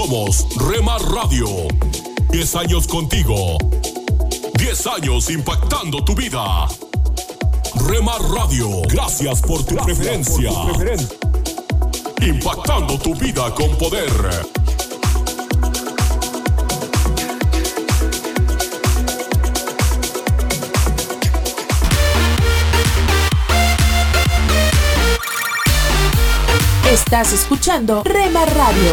Somos Rema Radio. 10 años contigo. 10 años impactando tu vida. Rema Radio, gracias por tu preferencia. Impactando tu vida con poder. Estás escuchando Rema Radio.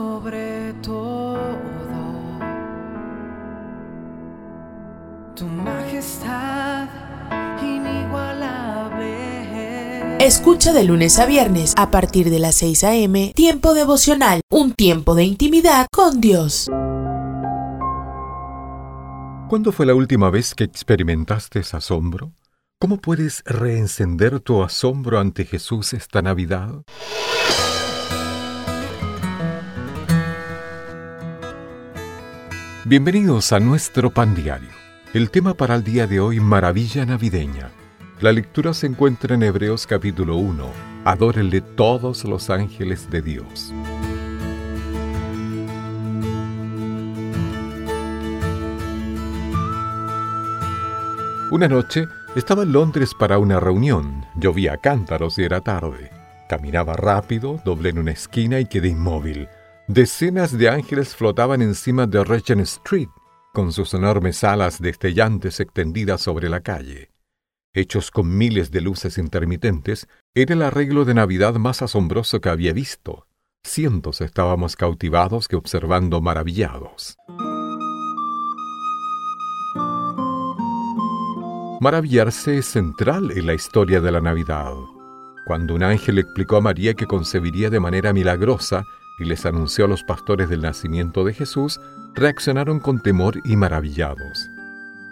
Escucha de lunes a viernes a partir de las 6 a.m. Tiempo devocional, un tiempo de intimidad con Dios. ¿Cuándo fue la última vez que experimentaste asombro? ¿Cómo puedes reencender tu asombro ante Jesús esta Navidad? Bienvenidos a nuestro pan diario. El tema para el día de hoy, Maravilla Navideña. La lectura se encuentra en Hebreos capítulo 1. Adórenle todos los ángeles de Dios. Una noche estaba en Londres para una reunión. Llovía cántaros y era tarde. Caminaba rápido, doblé en una esquina y quedé inmóvil. Decenas de ángeles flotaban encima de Regent Street, con sus enormes alas destellantes extendidas sobre la calle hechos con miles de luces intermitentes, era el arreglo de Navidad más asombroso que había visto. Cientos estábamos cautivados que observando maravillados. Maravillarse es central en la historia de la Navidad. Cuando un ángel explicó a María que concebiría de manera milagrosa y les anunció a los pastores del nacimiento de Jesús, reaccionaron con temor y maravillados.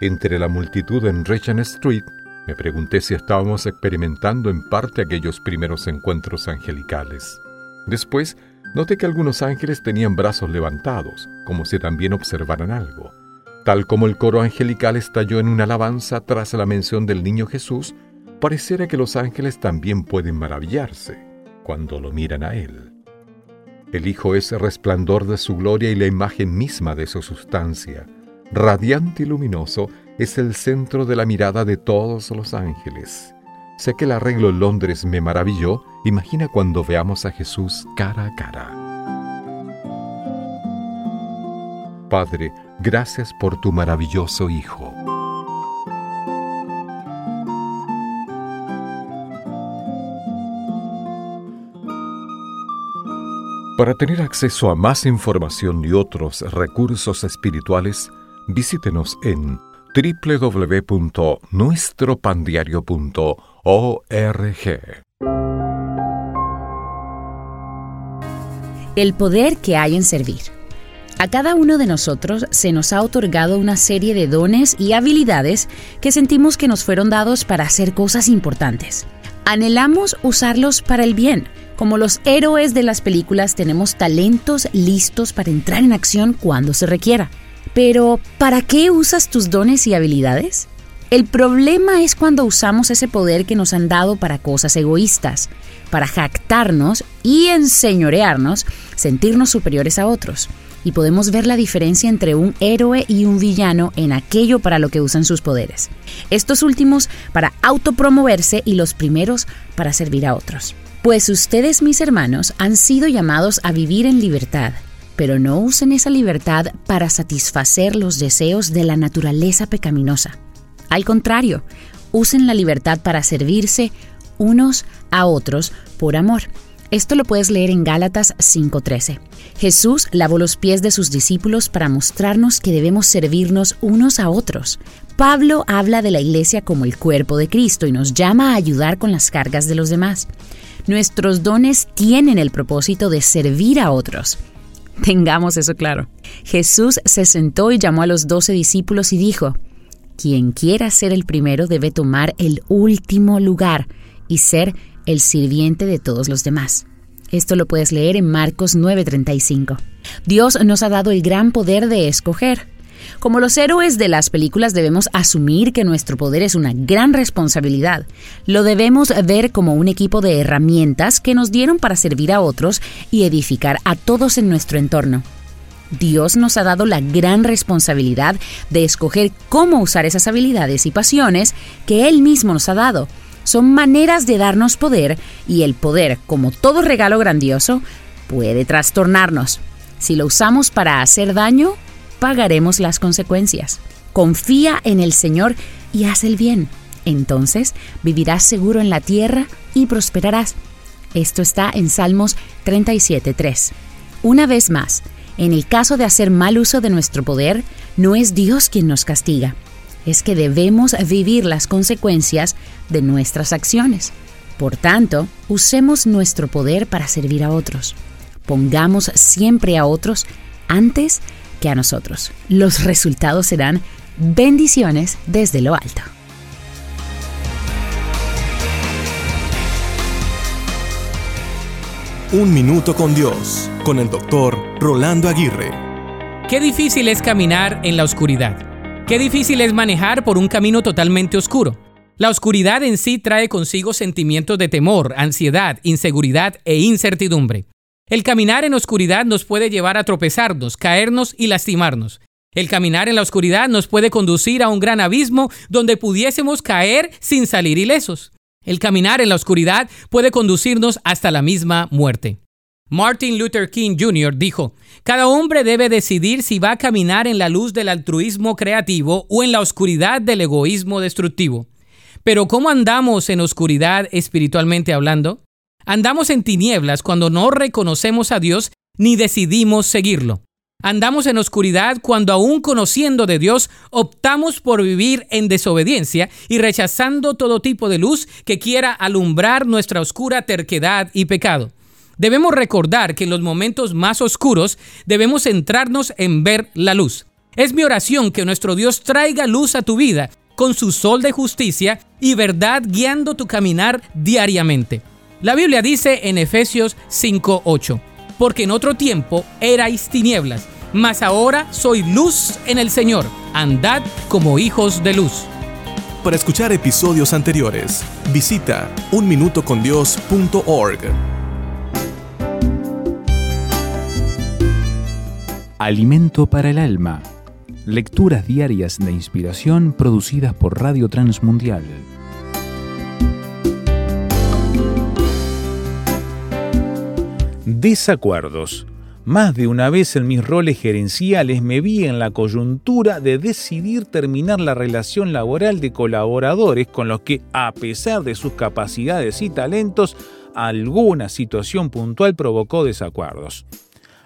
Entre la multitud en Regent Street me pregunté si estábamos experimentando en parte aquellos primeros encuentros angelicales. Después, noté que algunos ángeles tenían brazos levantados, como si también observaran algo. Tal como el coro angelical estalló en una alabanza tras la mención del niño Jesús, pareciera que los ángeles también pueden maravillarse cuando lo miran a Él. El Hijo es resplandor de su gloria y la imagen misma de su sustancia. Radiante y luminoso, es el centro de la mirada de todos los ángeles. Sé que el arreglo en Londres me maravilló, imagina cuando veamos a Jesús cara a cara. Padre, gracias por tu maravilloso Hijo. Para tener acceso a más información y otros recursos espirituales, visítenos en www.nuestropandiario.org. El poder que hay en servir. A cada uno de nosotros se nos ha otorgado una serie de dones y habilidades que sentimos que nos fueron dados para hacer cosas importantes. Anhelamos usarlos para el bien. Como los héroes de las películas tenemos talentos listos para entrar en acción cuando se requiera. Pero, ¿para qué usas tus dones y habilidades? El problema es cuando usamos ese poder que nos han dado para cosas egoístas, para jactarnos y enseñorearnos, sentirnos superiores a otros. Y podemos ver la diferencia entre un héroe y un villano en aquello para lo que usan sus poderes. Estos últimos para autopromoverse y los primeros para servir a otros. Pues ustedes, mis hermanos, han sido llamados a vivir en libertad pero no usen esa libertad para satisfacer los deseos de la naturaleza pecaminosa. Al contrario, usen la libertad para servirse unos a otros por amor. Esto lo puedes leer en Gálatas 5:13. Jesús lavó los pies de sus discípulos para mostrarnos que debemos servirnos unos a otros. Pablo habla de la iglesia como el cuerpo de Cristo y nos llama a ayudar con las cargas de los demás. Nuestros dones tienen el propósito de servir a otros. Tengamos eso claro. Jesús se sentó y llamó a los doce discípulos y dijo, Quien quiera ser el primero debe tomar el último lugar y ser el sirviente de todos los demás. Esto lo puedes leer en Marcos 9:35. Dios nos ha dado el gran poder de escoger. Como los héroes de las películas debemos asumir que nuestro poder es una gran responsabilidad. Lo debemos ver como un equipo de herramientas que nos dieron para servir a otros y edificar a todos en nuestro entorno. Dios nos ha dado la gran responsabilidad de escoger cómo usar esas habilidades y pasiones que Él mismo nos ha dado. Son maneras de darnos poder y el poder, como todo regalo grandioso, puede trastornarnos. Si lo usamos para hacer daño, pagaremos las consecuencias. Confía en el Señor y haz el bien. Entonces vivirás seguro en la tierra y prosperarás. Esto está en Salmos 37.3. Una vez más, en el caso de hacer mal uso de nuestro poder, no es Dios quien nos castiga, es que debemos vivir las consecuencias de nuestras acciones. Por tanto, usemos nuestro poder para servir a otros. Pongamos siempre a otros antes que a nosotros. Los resultados serán bendiciones desde lo alto. Un minuto con Dios, con el doctor Rolando Aguirre. Qué difícil es caminar en la oscuridad. Qué difícil es manejar por un camino totalmente oscuro. La oscuridad en sí trae consigo sentimientos de temor, ansiedad, inseguridad e incertidumbre. El caminar en oscuridad nos puede llevar a tropezarnos, caernos y lastimarnos. El caminar en la oscuridad nos puede conducir a un gran abismo donde pudiésemos caer sin salir ilesos. El caminar en la oscuridad puede conducirnos hasta la misma muerte. Martin Luther King Jr. dijo, Cada hombre debe decidir si va a caminar en la luz del altruismo creativo o en la oscuridad del egoísmo destructivo. Pero ¿cómo andamos en oscuridad espiritualmente hablando? Andamos en tinieblas cuando no reconocemos a Dios ni decidimos seguirlo. Andamos en oscuridad cuando aún conociendo de Dios optamos por vivir en desobediencia y rechazando todo tipo de luz que quiera alumbrar nuestra oscura terquedad y pecado. Debemos recordar que en los momentos más oscuros debemos centrarnos en ver la luz. Es mi oración que nuestro Dios traiga luz a tu vida con su sol de justicia y verdad guiando tu caminar diariamente. La Biblia dice en Efesios 5:8 porque en otro tiempo erais tinieblas, mas ahora soy luz en el Señor. Andad como hijos de luz. Para escuchar episodios anteriores, visita unminutocondios.org. Alimento para el alma. Lecturas diarias de inspiración producidas por Radio Transmundial. Desacuerdos. Más de una vez en mis roles gerenciales me vi en la coyuntura de decidir terminar la relación laboral de colaboradores con los que, a pesar de sus capacidades y talentos, alguna situación puntual provocó desacuerdos.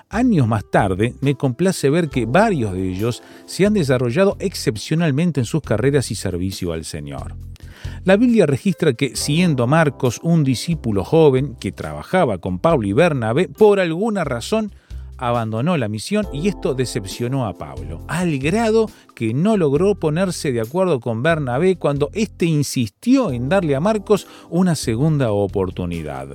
Años más tarde, me complace ver que varios de ellos se han desarrollado excepcionalmente en sus carreras y servicio al Señor. La Biblia registra que, siendo Marcos un discípulo joven que trabajaba con Pablo y Bernabé, por alguna razón abandonó la misión y esto decepcionó a Pablo, al grado que no logró ponerse de acuerdo con Bernabé cuando éste insistió en darle a Marcos una segunda oportunidad.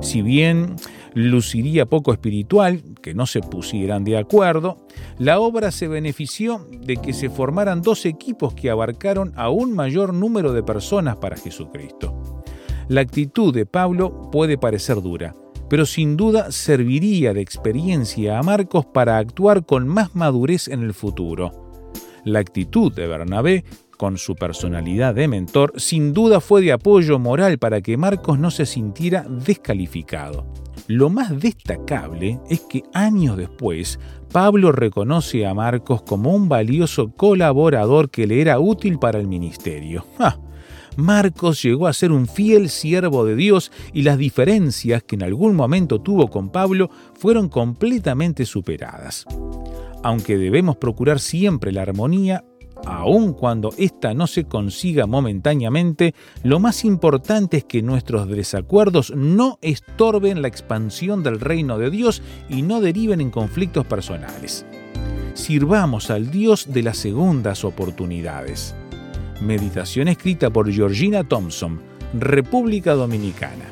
Si bien luciría poco espiritual, que no se pusieran de acuerdo, la obra se benefició de que se formaran dos equipos que abarcaron a un mayor número de personas para Jesucristo. La actitud de Pablo puede parecer dura, pero sin duda serviría de experiencia a Marcos para actuar con más madurez en el futuro. La actitud de Bernabé con su personalidad de mentor, sin duda fue de apoyo moral para que Marcos no se sintiera descalificado. Lo más destacable es que años después, Pablo reconoce a Marcos como un valioso colaborador que le era útil para el ministerio. Marcos llegó a ser un fiel siervo de Dios y las diferencias que en algún momento tuvo con Pablo fueron completamente superadas. Aunque debemos procurar siempre la armonía, aun cuando ésta no se consiga momentáneamente, lo más importante es que nuestros desacuerdos no estorben la expansión del reino de Dios y no deriven en conflictos personales. Sirvamos al Dios de las segundas oportunidades. Meditación escrita por Georgina Thompson, República Dominicana.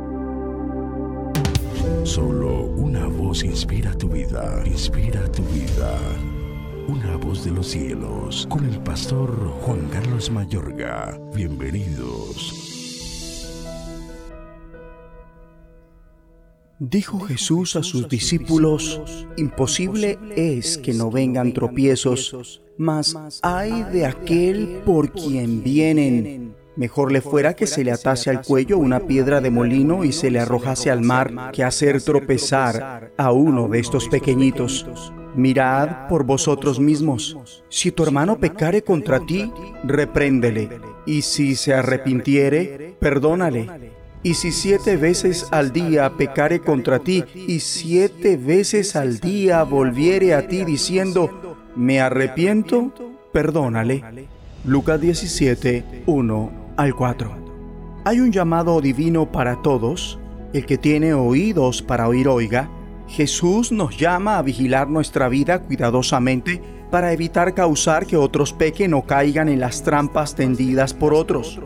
Solo una voz inspira tu vida, inspira tu vida. Una voz de los cielos, con el pastor Juan Carlos Mayorga. Bienvenidos. Dijo Jesús a sus discípulos, imposible es que no vengan tropiezos, mas hay de aquel por quien vienen. Mejor le fuera que se le atase al cuello una piedra de molino y se le arrojase al mar que hacer tropezar a uno de estos pequeñitos. Mirad por vosotros mismos. Si tu hermano pecare contra ti, repréndele. Y si se arrepintiere, perdónale. Y si siete veces al día pecare contra ti, y siete veces al día volviere a ti diciendo, me arrepiento, perdónale. Lucas 17, 1 al 4. Hay un llamado divino para todos. El que tiene oídos para oír oiga. Jesús nos llama a vigilar nuestra vida cuidadosamente para evitar causar que otros pequen o caigan en las trampas tendidas por otros.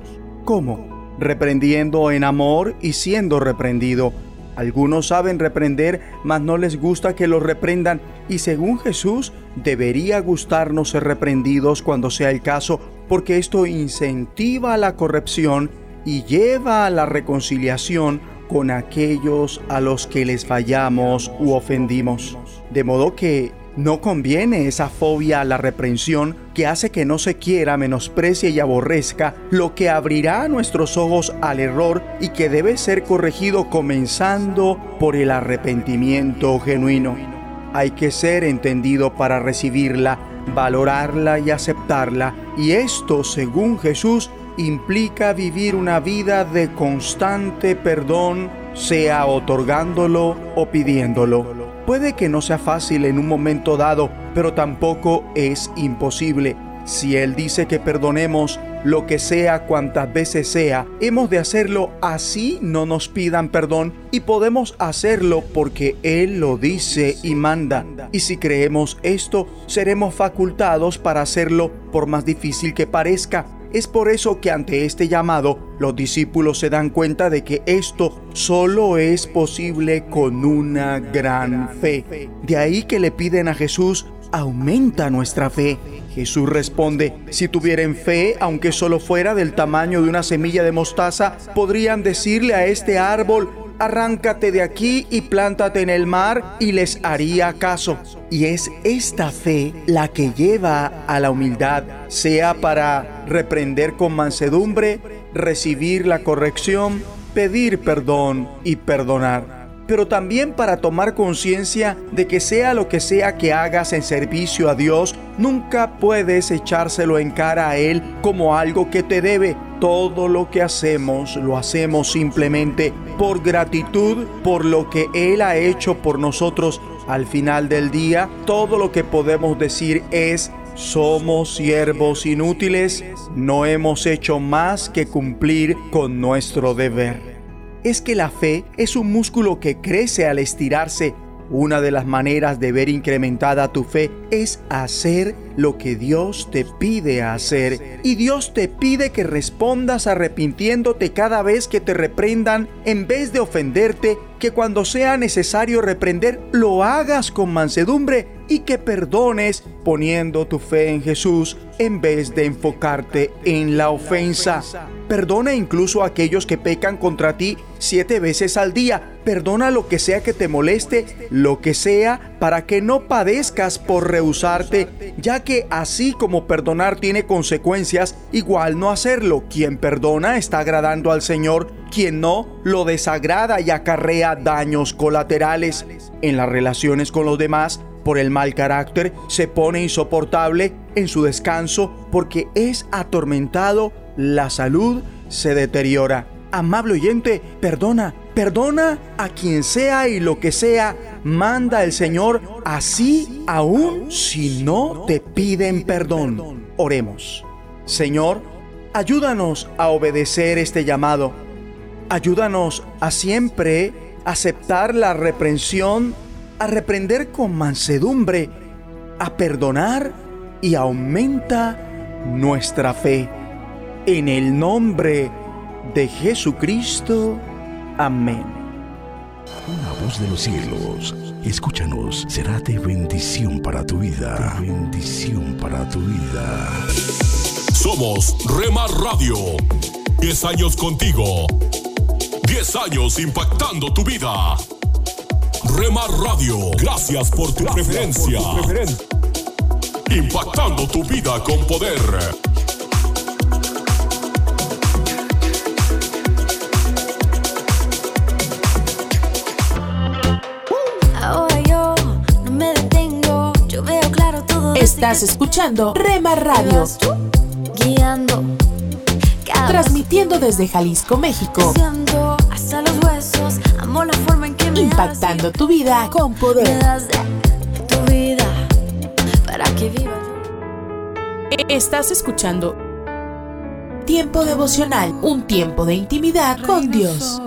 ¿Cómo? Reprendiendo en amor y siendo reprendido. Algunos saben reprender, mas no les gusta que los reprendan y según Jesús debería gustarnos ser reprendidos cuando sea el caso porque esto incentiva la corrección y lleva a la reconciliación con aquellos a los que les fallamos u ofendimos. De modo que no conviene esa fobia a la reprensión que hace que no se quiera, menosprecie y aborrezca lo que abrirá nuestros ojos al error y que debe ser corregido comenzando por el arrepentimiento genuino. Hay que ser entendido para recibirla valorarla y aceptarla. Y esto, según Jesús, implica vivir una vida de constante perdón, sea otorgándolo o pidiéndolo. Puede que no sea fácil en un momento dado, pero tampoco es imposible. Si Él dice que perdonemos lo que sea cuantas veces sea, hemos de hacerlo así no nos pidan perdón y podemos hacerlo porque Él lo dice y manda. Y si creemos esto, seremos facultados para hacerlo por más difícil que parezca. Es por eso que ante este llamado los discípulos se dan cuenta de que esto solo es posible con una gran fe. De ahí que le piden a Jesús, aumenta nuestra fe. Jesús responde, si tuvieran fe, aunque solo fuera del tamaño de una semilla de mostaza, podrían decirle a este árbol, arráncate de aquí y plántate en el mar y les haría caso. Y es esta fe la que lleva a la humildad, sea para reprender con mansedumbre, recibir la corrección, pedir perdón y perdonar pero también para tomar conciencia de que sea lo que sea que hagas en servicio a Dios, nunca puedes echárselo en cara a Él como algo que te debe. Todo lo que hacemos lo hacemos simplemente por gratitud por lo que Él ha hecho por nosotros. Al final del día, todo lo que podemos decir es somos siervos inútiles, no hemos hecho más que cumplir con nuestro deber es que la fe es un músculo que crece al estirarse. Una de las maneras de ver incrementada tu fe es hacer lo que Dios te pide hacer. Y Dios te pide que respondas arrepintiéndote cada vez que te reprendan en vez de ofenderte, que cuando sea necesario reprender lo hagas con mansedumbre y que perdones poniendo tu fe en Jesús en vez de enfocarte en la ofensa. Perdona incluso a aquellos que pecan contra ti siete veces al día. perdona lo que sea que te moleste, lo que sea, para que no padezcas por rehusarte, ya que así como perdonar tiene consecuencias, igual no hacerlo. Quien perdona está agradando al Señor, quien no lo desagrada y acarrea daños colaterales. En las relaciones con los demás, por el mal carácter, se pone insoportable en su descanso porque es atormentado, la salud se deteriora. Amable oyente, perdona, perdona a quien sea y lo que sea, manda el Señor, así aún si no te piden perdón. Oremos. Señor, ayúdanos a obedecer este llamado. Ayúdanos a siempre aceptar la reprensión, a reprender con mansedumbre, a perdonar y aumenta nuestra fe. En el nombre de Jesucristo. Amén. Una voz de los cielos, escúchanos, será de bendición para tu vida. bendición para tu vida. Somos Remar Radio. 10 años contigo. 10 años impactando tu vida. Remar Radio, gracias por tu preferencia. Impactando tu vida con poder. Estás escuchando Rema Radio. Guiando. Transmitiendo desde Jalisco, México. Hasta los huesos. Amo la forma en que me Impactando tu vida con poder. Me das de tu vida para que viva Estás escuchando Tiempo devocional, un tiempo de intimidad con Dios.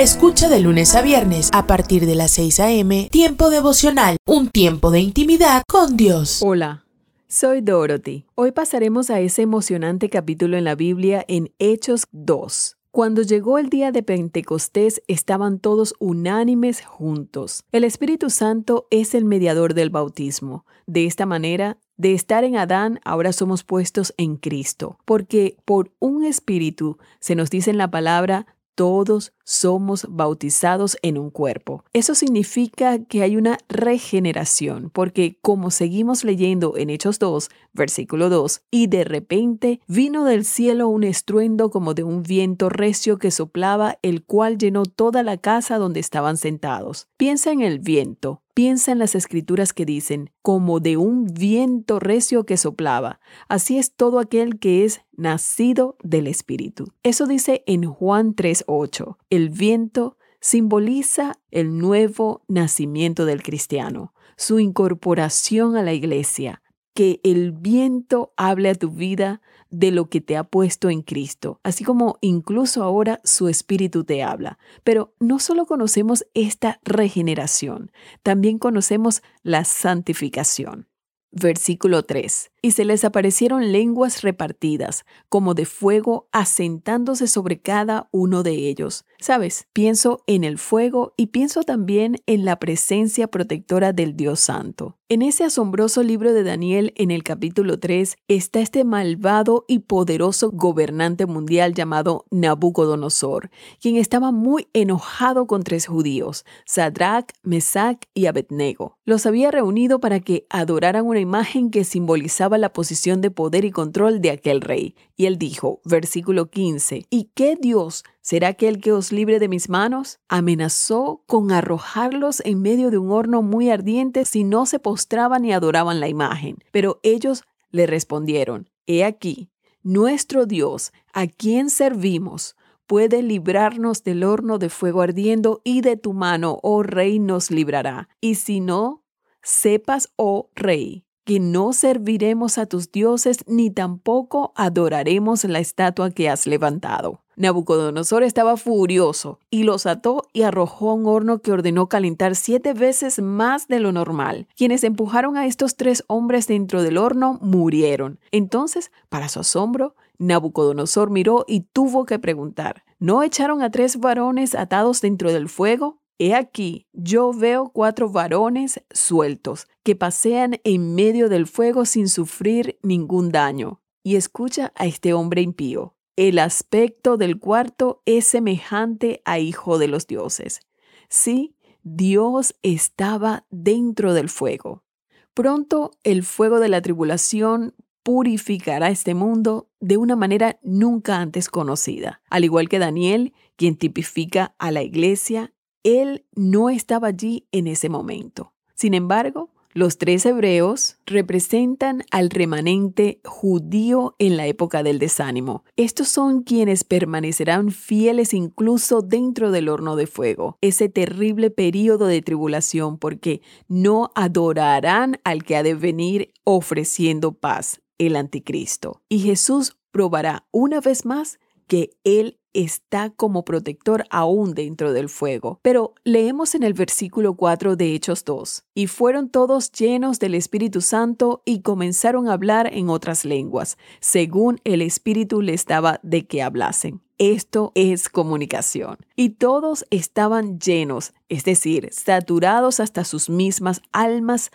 Escucha de lunes a viernes a partir de las 6 a.m. Tiempo devocional, un tiempo de intimidad con Dios. Hola. Soy Dorothy. Hoy pasaremos a ese emocionante capítulo en la Biblia en Hechos 2. Cuando llegó el día de Pentecostés estaban todos unánimes juntos. El Espíritu Santo es el mediador del bautismo. De esta manera, de estar en Adán, ahora somos puestos en Cristo, porque por un Espíritu se nos dice en la palabra, todos somos bautizados en un cuerpo. Eso significa que hay una regeneración, porque como seguimos leyendo en Hechos 2, versículo 2, y de repente vino del cielo un estruendo como de un viento recio que soplaba, el cual llenó toda la casa donde estaban sentados. Piensa en el viento, Piensa en las escrituras que dicen, como de un viento recio que soplaba. Así es todo aquel que es nacido del Espíritu. Eso dice en Juan 3.8. El viento simboliza el nuevo nacimiento del cristiano, su incorporación a la iglesia. Que el viento hable a tu vida de lo que te ha puesto en Cristo, así como incluso ahora su Espíritu te habla. Pero no solo conocemos esta regeneración, también conocemos la santificación. Versículo 3. Y se les aparecieron lenguas repartidas, como de fuego, asentándose sobre cada uno de ellos. Sabes, pienso en el fuego y pienso también en la presencia protectora del Dios Santo. En ese asombroso libro de Daniel, en el capítulo 3, está este malvado y poderoso gobernante mundial llamado Nabucodonosor, quien estaba muy enojado con tres judíos, Sadrach, Mesach y Abednego. Los había reunido para que adoraran una imagen que simbolizaba la posición de poder y control de aquel rey. Y él dijo, versículo 15, ¿y qué Dios será aquel que os libre de mis manos? Amenazó con arrojarlos en medio de un horno muy ardiente si no se postraban y adoraban la imagen. Pero ellos le respondieron, He aquí, nuestro Dios, a quien servimos, puede librarnos del horno de fuego ardiendo y de tu mano, oh rey, nos librará. Y si no, sepas, oh rey, que no serviremos a tus dioses ni tampoco adoraremos la estatua que has levantado. Nabucodonosor estaba furioso y los ató y arrojó un horno que ordenó calentar siete veces más de lo normal. Quienes empujaron a estos tres hombres dentro del horno murieron. Entonces, para su asombro, Nabucodonosor miró y tuvo que preguntar, ¿no echaron a tres varones atados dentro del fuego? He aquí, yo veo cuatro varones sueltos que pasean en medio del fuego sin sufrir ningún daño. Y escucha a este hombre impío. El aspecto del cuarto es semejante a hijo de los dioses. Sí, Dios estaba dentro del fuego. Pronto el fuego de la tribulación purificará este mundo de una manera nunca antes conocida. Al igual que Daniel, quien tipifica a la iglesia, él no estaba allí en ese momento. Sin embargo, los tres hebreos representan al remanente judío en la época del desánimo. Estos son quienes permanecerán fieles incluso dentro del horno de fuego, ese terrible periodo de tribulación, porque no adorarán al que ha de venir ofreciendo paz, el anticristo. Y Jesús probará una vez más que Él está como protector aún dentro del fuego. Pero leemos en el versículo 4 de Hechos 2, y fueron todos llenos del Espíritu Santo y comenzaron a hablar en otras lenguas, según el Espíritu les daba de que hablasen. Esto es comunicación. Y todos estaban llenos, es decir, saturados hasta sus mismas almas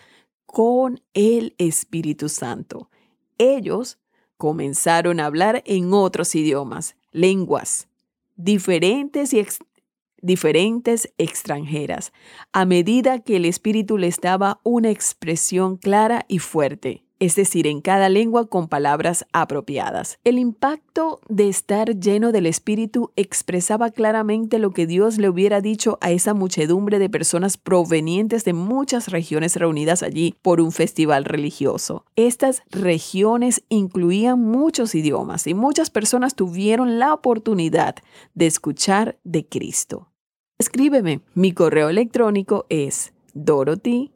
con el Espíritu Santo. Ellos comenzaron a hablar en otros idiomas, lenguas diferentes y diferentes extranjeras, a medida que el Espíritu les daba una expresión clara y fuerte es decir, en cada lengua con palabras apropiadas. El impacto de estar lleno del Espíritu expresaba claramente lo que Dios le hubiera dicho a esa muchedumbre de personas provenientes de muchas regiones reunidas allí por un festival religioso. Estas regiones incluían muchos idiomas y muchas personas tuvieron la oportunidad de escuchar de Cristo. Escríbeme, mi correo electrónico es dorothy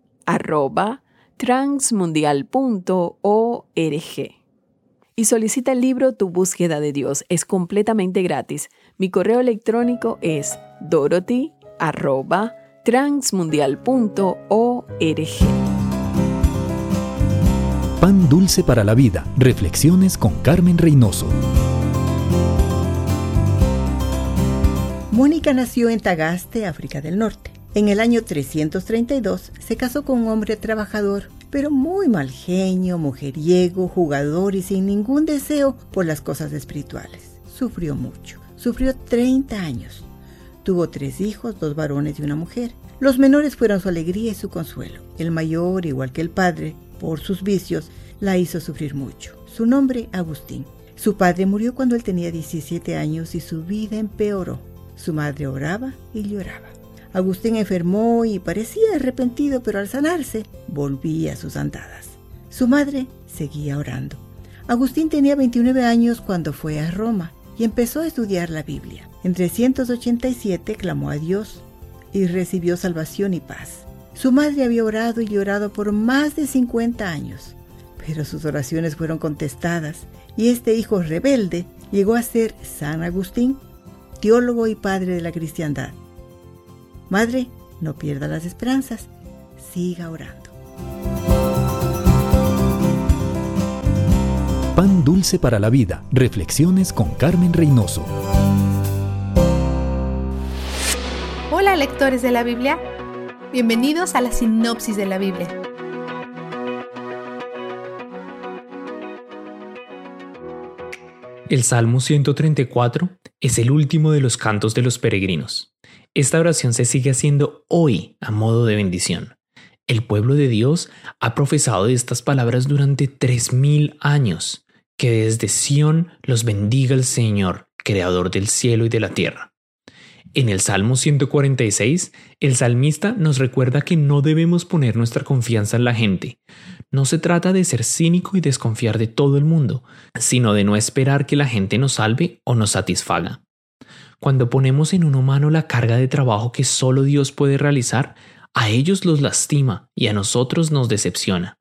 transmundial.org. Y solicita el libro Tu búsqueda de Dios. Es completamente gratis. Mi correo electrónico es dorothy.transmundial.org. Pan dulce para la vida. Reflexiones con Carmen Reynoso. Mónica nació en Tagaste, África del Norte. En el año 332 se casó con un hombre trabajador, pero muy mal genio, mujeriego, jugador y sin ningún deseo por las cosas espirituales. Sufrió mucho. Sufrió 30 años. Tuvo tres hijos, dos varones y una mujer. Los menores fueron su alegría y su consuelo. El mayor, igual que el padre, por sus vicios, la hizo sufrir mucho. Su nombre, Agustín. Su padre murió cuando él tenía 17 años y su vida empeoró. Su madre oraba y lloraba. Agustín enfermó y parecía arrepentido, pero al sanarse volvía a sus andadas. Su madre seguía orando. Agustín tenía 29 años cuando fue a Roma y empezó a estudiar la Biblia. En 387 clamó a Dios y recibió salvación y paz. Su madre había orado y llorado por más de 50 años, pero sus oraciones fueron contestadas y este hijo rebelde llegó a ser San Agustín, teólogo y padre de la cristiandad. Madre, no pierda las esperanzas, siga orando. Pan dulce para la vida. Reflexiones con Carmen Reynoso. Hola lectores de la Biblia. Bienvenidos a la sinopsis de la Biblia. El Salmo 134 es el último de los cantos de los peregrinos. Esta oración se sigue haciendo hoy a modo de bendición. El pueblo de Dios ha profesado estas palabras durante tres mil años, que desde Sión los bendiga el Señor, creador del cielo y de la tierra. En el Salmo 146, el salmista nos recuerda que no debemos poner nuestra confianza en la gente. No se trata de ser cínico y desconfiar de todo el mundo, sino de no esperar que la gente nos salve o nos satisfaga. Cuando ponemos en un humano la carga de trabajo que solo Dios puede realizar, a ellos los lastima y a nosotros nos decepciona.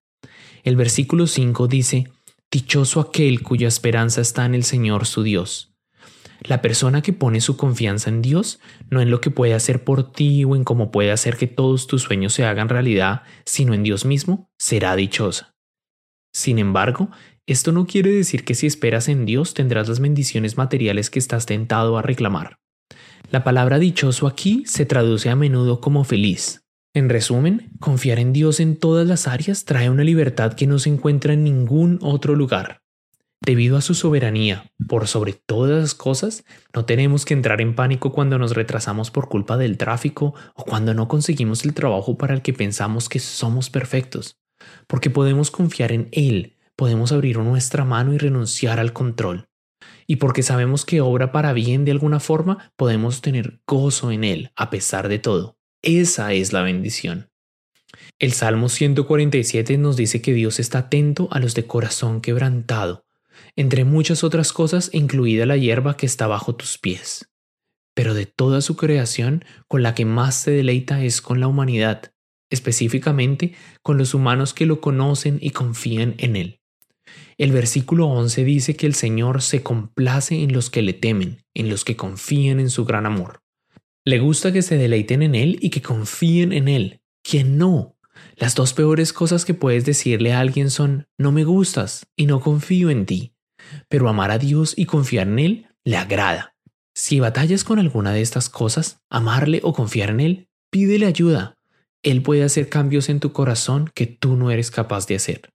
El versículo 5 dice, Dichoso aquel cuya esperanza está en el Señor su Dios. La persona que pone su confianza en Dios, no en lo que puede hacer por ti o en cómo puede hacer que todos tus sueños se hagan realidad, sino en Dios mismo, será dichosa. Sin embargo, esto no quiere decir que si esperas en Dios tendrás las bendiciones materiales que estás tentado a reclamar. La palabra dichoso aquí se traduce a menudo como feliz. En resumen, confiar en Dios en todas las áreas trae una libertad que no se encuentra en ningún otro lugar. Debido a su soberanía, por sobre todas las cosas, no tenemos que entrar en pánico cuando nos retrasamos por culpa del tráfico o cuando no conseguimos el trabajo para el que pensamos que somos perfectos, porque podemos confiar en Él, podemos abrir nuestra mano y renunciar al control. Y porque sabemos que obra para bien de alguna forma, podemos tener gozo en Él a pesar de todo. Esa es la bendición. El Salmo 147 nos dice que Dios está atento a los de corazón quebrantado entre muchas otras cosas, incluida la hierba que está bajo tus pies. Pero de toda su creación, con la que más se deleita es con la humanidad, específicamente con los humanos que lo conocen y confían en él. El versículo 11 dice que el Señor se complace en los que le temen, en los que confían en su gran amor. Le gusta que se deleiten en Él y que confíen en Él. ¿Quién no? Las dos peores cosas que puedes decirle a alguien son no me gustas y no confío en ti pero amar a Dios y confiar en Él le agrada. Si batallas con alguna de estas cosas, amarle o confiar en Él, pídele ayuda. Él puede hacer cambios en tu corazón que tú no eres capaz de hacer.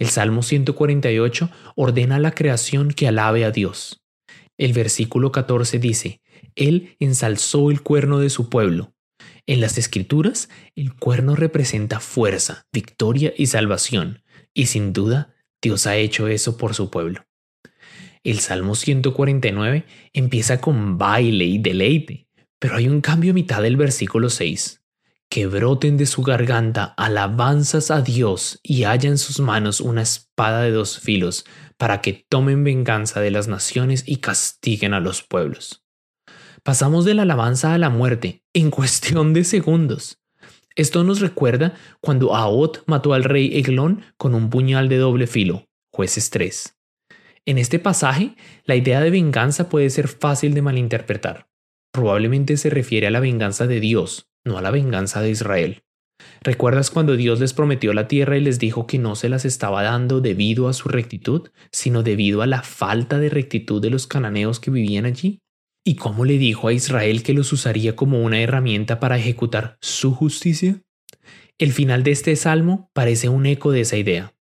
El Salmo 148 ordena a la creación que alabe a Dios. El versículo 14 dice, Él ensalzó el cuerno de su pueblo. En las escrituras, el cuerno representa fuerza, victoria y salvación, y sin duda Dios ha hecho eso por su pueblo. El Salmo 149 empieza con baile y deleite, pero hay un cambio a mitad del versículo 6. Que broten de su garganta alabanzas a Dios y haya en sus manos una espada de dos filos, para que tomen venganza de las naciones y castiguen a los pueblos. Pasamos de la alabanza a la muerte en cuestión de segundos. Esto nos recuerda cuando Aot mató al rey Eglón con un puñal de doble filo, jueces 3. En este pasaje, la idea de venganza puede ser fácil de malinterpretar. Probablemente se refiere a la venganza de Dios, no a la venganza de Israel. ¿Recuerdas cuando Dios les prometió la tierra y les dijo que no se las estaba dando debido a su rectitud, sino debido a la falta de rectitud de los cananeos que vivían allí? ¿Y cómo le dijo a Israel que los usaría como una herramienta para ejecutar su justicia? El final de este salmo parece un eco de esa idea.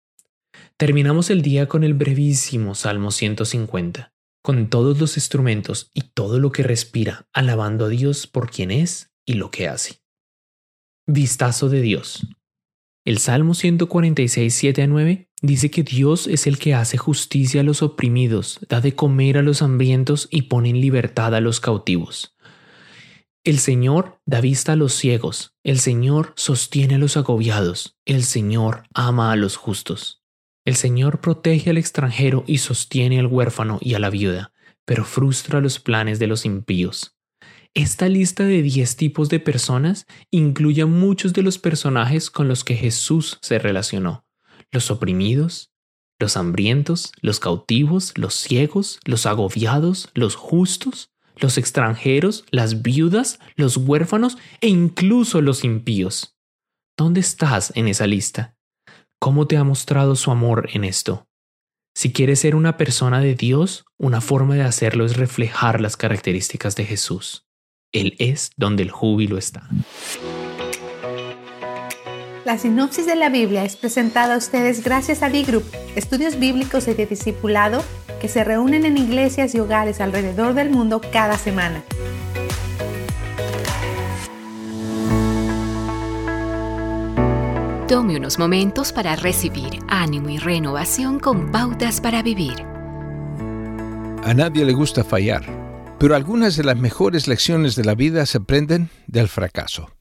Terminamos el día con el brevísimo Salmo 150, con todos los instrumentos y todo lo que respira, alabando a Dios por quien es y lo que hace. Vistazo de Dios. El Salmo 146, 7 a 9 dice que Dios es el que hace justicia a los oprimidos, da de comer a los hambrientos y pone en libertad a los cautivos. El Señor da vista a los ciegos, el Señor sostiene a los agobiados, el Señor ama a los justos. El Señor protege al extranjero y sostiene al huérfano y a la viuda, pero frustra los planes de los impíos. Esta lista de 10 tipos de personas incluye a muchos de los personajes con los que Jesús se relacionó. Los oprimidos, los hambrientos, los cautivos, los ciegos, los agobiados, los justos, los extranjeros, las viudas, los huérfanos e incluso los impíos. ¿Dónde estás en esa lista? ¿Cómo te ha mostrado su amor en esto? Si quieres ser una persona de Dios, una forma de hacerlo es reflejar las características de Jesús. Él es donde el júbilo está. La sinopsis de la Biblia es presentada a ustedes gracias a B-Group, estudios bíblicos y de discipulado que se reúnen en iglesias y hogares alrededor del mundo cada semana. Tome unos momentos para recibir ánimo y renovación con pautas para vivir. A nadie le gusta fallar pero algunas de las mejores lecciones de la vida se aprenden del fracaso.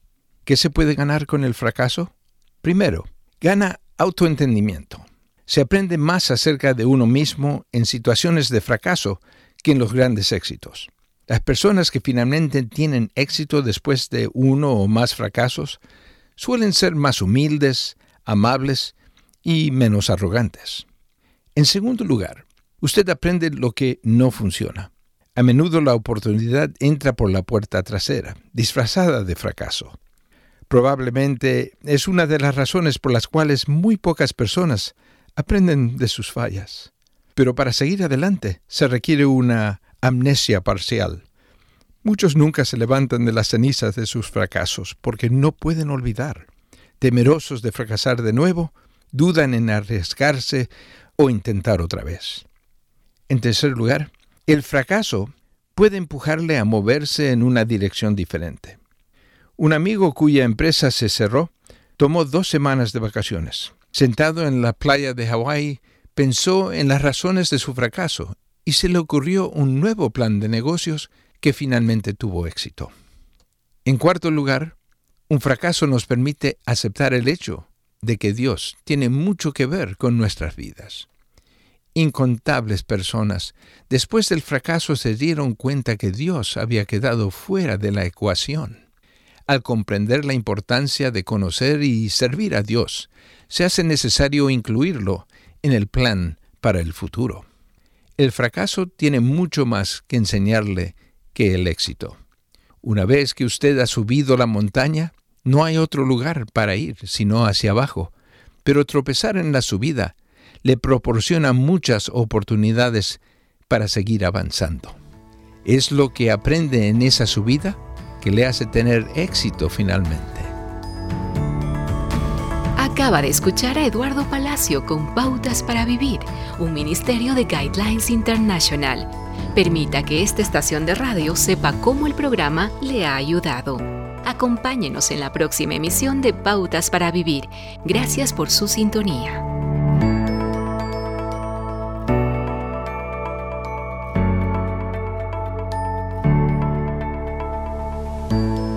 ¿Qué se puede ganar con el fracaso? Primero, gana autoentendimiento. Se aprende más acerca de uno mismo en situaciones de fracaso que en los grandes éxitos. Las personas que finalmente tienen éxito después de uno o más fracasos suelen ser más humildes, amables y menos arrogantes. En segundo lugar, usted aprende lo que no funciona. A menudo la oportunidad entra por la puerta trasera, disfrazada de fracaso. Probablemente es una de las razones por las cuales muy pocas personas aprenden de sus fallas. Pero para seguir adelante se requiere una amnesia parcial. Muchos nunca se levantan de las cenizas de sus fracasos porque no pueden olvidar. Temerosos de fracasar de nuevo, dudan en arriesgarse o intentar otra vez. En tercer lugar, el fracaso puede empujarle a moverse en una dirección diferente. Un amigo cuya empresa se cerró tomó dos semanas de vacaciones. Sentado en la playa de Hawái, pensó en las razones de su fracaso y se le ocurrió un nuevo plan de negocios que finalmente tuvo éxito. En cuarto lugar, un fracaso nos permite aceptar el hecho de que Dios tiene mucho que ver con nuestras vidas. Incontables personas, después del fracaso, se dieron cuenta que Dios había quedado fuera de la ecuación. Al comprender la importancia de conocer y servir a Dios, se hace necesario incluirlo en el plan para el futuro. El fracaso tiene mucho más que enseñarle que el éxito. Una vez que usted ha subido la montaña, no hay otro lugar para ir sino hacia abajo, pero tropezar en la subida le proporciona muchas oportunidades para seguir avanzando. Es lo que aprende en esa subida que le hace tener éxito finalmente. Acaba de escuchar a Eduardo Palacio con Pautas para Vivir, un ministerio de Guidelines International. Permita que esta estación de radio sepa cómo el programa le ha ayudado. Acompáñenos en la próxima emisión de Pautas para Vivir. Gracias por su sintonía.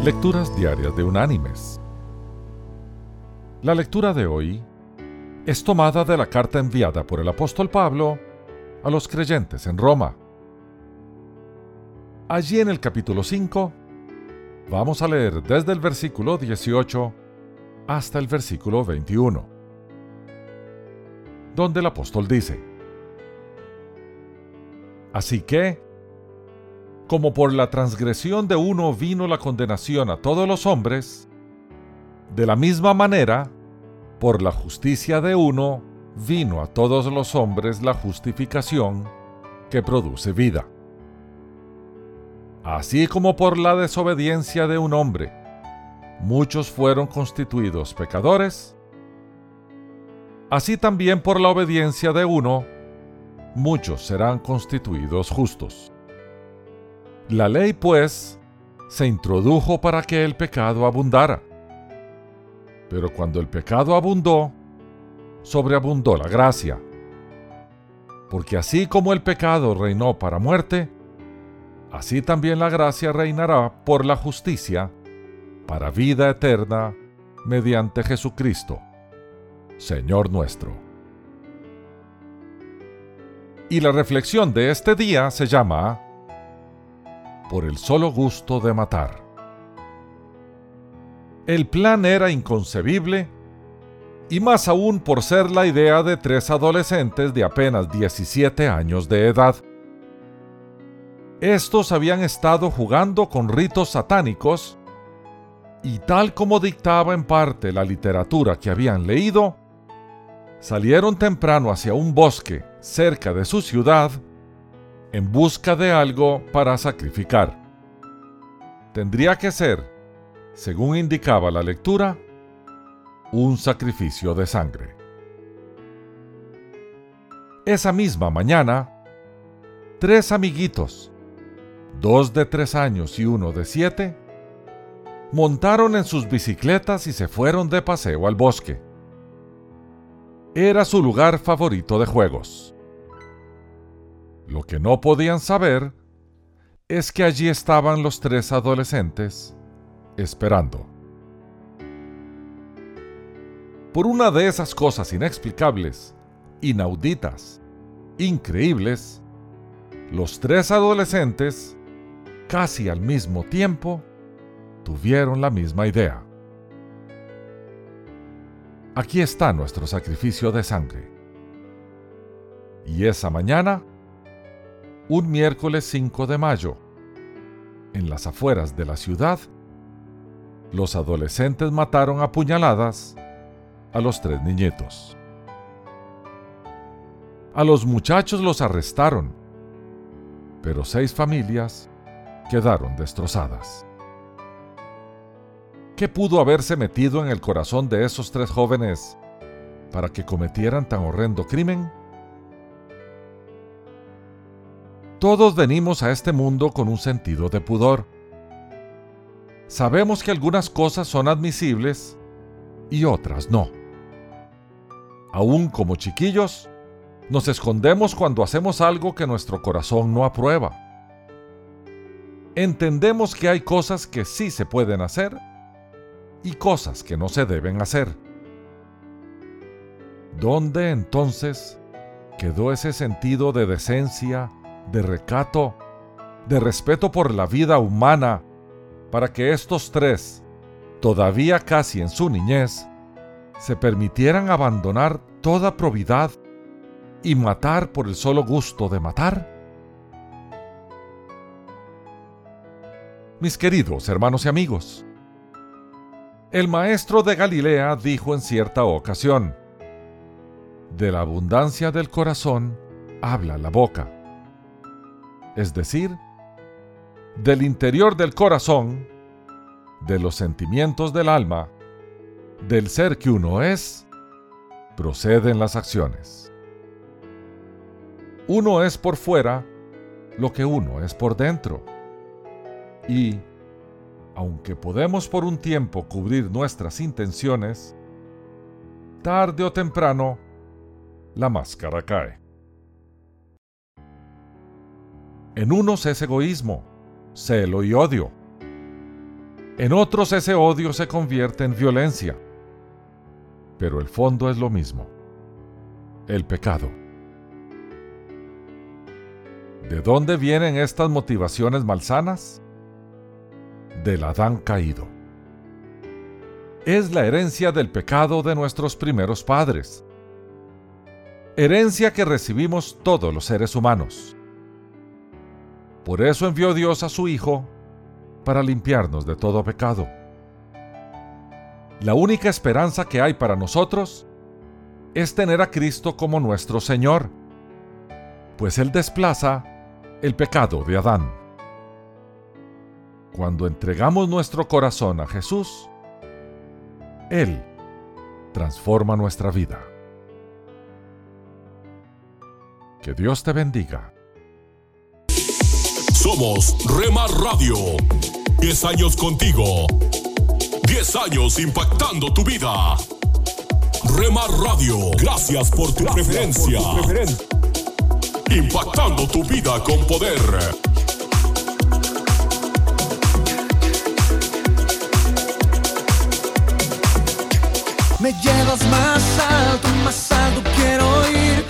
Lecturas Diarias de Unánimes. La lectura de hoy es tomada de la carta enviada por el apóstol Pablo a los creyentes en Roma. Allí en el capítulo 5 vamos a leer desde el versículo 18 hasta el versículo 21, donde el apóstol dice, Así que, como por la transgresión de uno vino la condenación a todos los hombres, de la misma manera, por la justicia de uno vino a todos los hombres la justificación que produce vida. Así como por la desobediencia de un hombre, muchos fueron constituidos pecadores, así también por la obediencia de uno, muchos serán constituidos justos. La ley, pues, se introdujo para que el pecado abundara. Pero cuando el pecado abundó, sobreabundó la gracia. Porque así como el pecado reinó para muerte, así también la gracia reinará por la justicia para vida eterna mediante Jesucristo, Señor nuestro. Y la reflexión de este día se llama por el solo gusto de matar. El plan era inconcebible, y más aún por ser la idea de tres adolescentes de apenas 17 años de edad. Estos habían estado jugando con ritos satánicos, y tal como dictaba en parte la literatura que habían leído, salieron temprano hacia un bosque cerca de su ciudad en busca de algo para sacrificar. Tendría que ser, según indicaba la lectura, un sacrificio de sangre. Esa misma mañana, tres amiguitos, dos de tres años y uno de siete, montaron en sus bicicletas y se fueron de paseo al bosque. Era su lugar favorito de juegos. Lo que no podían saber es que allí estaban los tres adolescentes esperando. Por una de esas cosas inexplicables, inauditas, increíbles, los tres adolescentes, casi al mismo tiempo, tuvieron la misma idea. Aquí está nuestro sacrificio de sangre. Y esa mañana un miércoles 5 de mayo, en las afueras de la ciudad, los adolescentes mataron a puñaladas a los tres niñitos. A los muchachos los arrestaron, pero seis familias quedaron destrozadas. ¿Qué pudo haberse metido en el corazón de esos tres jóvenes para que cometieran tan horrendo crimen? Todos venimos a este mundo con un sentido de pudor. Sabemos que algunas cosas son admisibles y otras no. Aún como chiquillos, nos escondemos cuando hacemos algo que nuestro corazón no aprueba. Entendemos que hay cosas que sí se pueden hacer y cosas que no se deben hacer. ¿Dónde entonces quedó ese sentido de decencia, de recato, de respeto por la vida humana, para que estos tres, todavía casi en su niñez, se permitieran abandonar toda probidad y matar por el solo gusto de matar? Mis queridos hermanos y amigos, el maestro de Galilea dijo en cierta ocasión, de la abundancia del corazón habla la boca. Es decir, del interior del corazón, de los sentimientos del alma, del ser que uno es, proceden las acciones. Uno es por fuera lo que uno es por dentro. Y, aunque podemos por un tiempo cubrir nuestras intenciones, tarde o temprano, la máscara cae. En unos es egoísmo, celo y odio. En otros ese odio se convierte en violencia. Pero el fondo es lo mismo, el pecado. ¿De dónde vienen estas motivaciones malsanas? Del Adán caído. Es la herencia del pecado de nuestros primeros padres. Herencia que recibimos todos los seres humanos. Por eso envió Dios a su Hijo para limpiarnos de todo pecado. La única esperanza que hay para nosotros es tener a Cristo como nuestro Señor, pues Él desplaza el pecado de Adán. Cuando entregamos nuestro corazón a Jesús, Él transforma nuestra vida. Que Dios te bendiga. Somos Rema Radio. 10 años contigo. 10 años impactando tu vida. Rema Radio. Gracias por tu preferencia. Impactando tu vida con poder. Me llevas más alto, más alto quiero ir.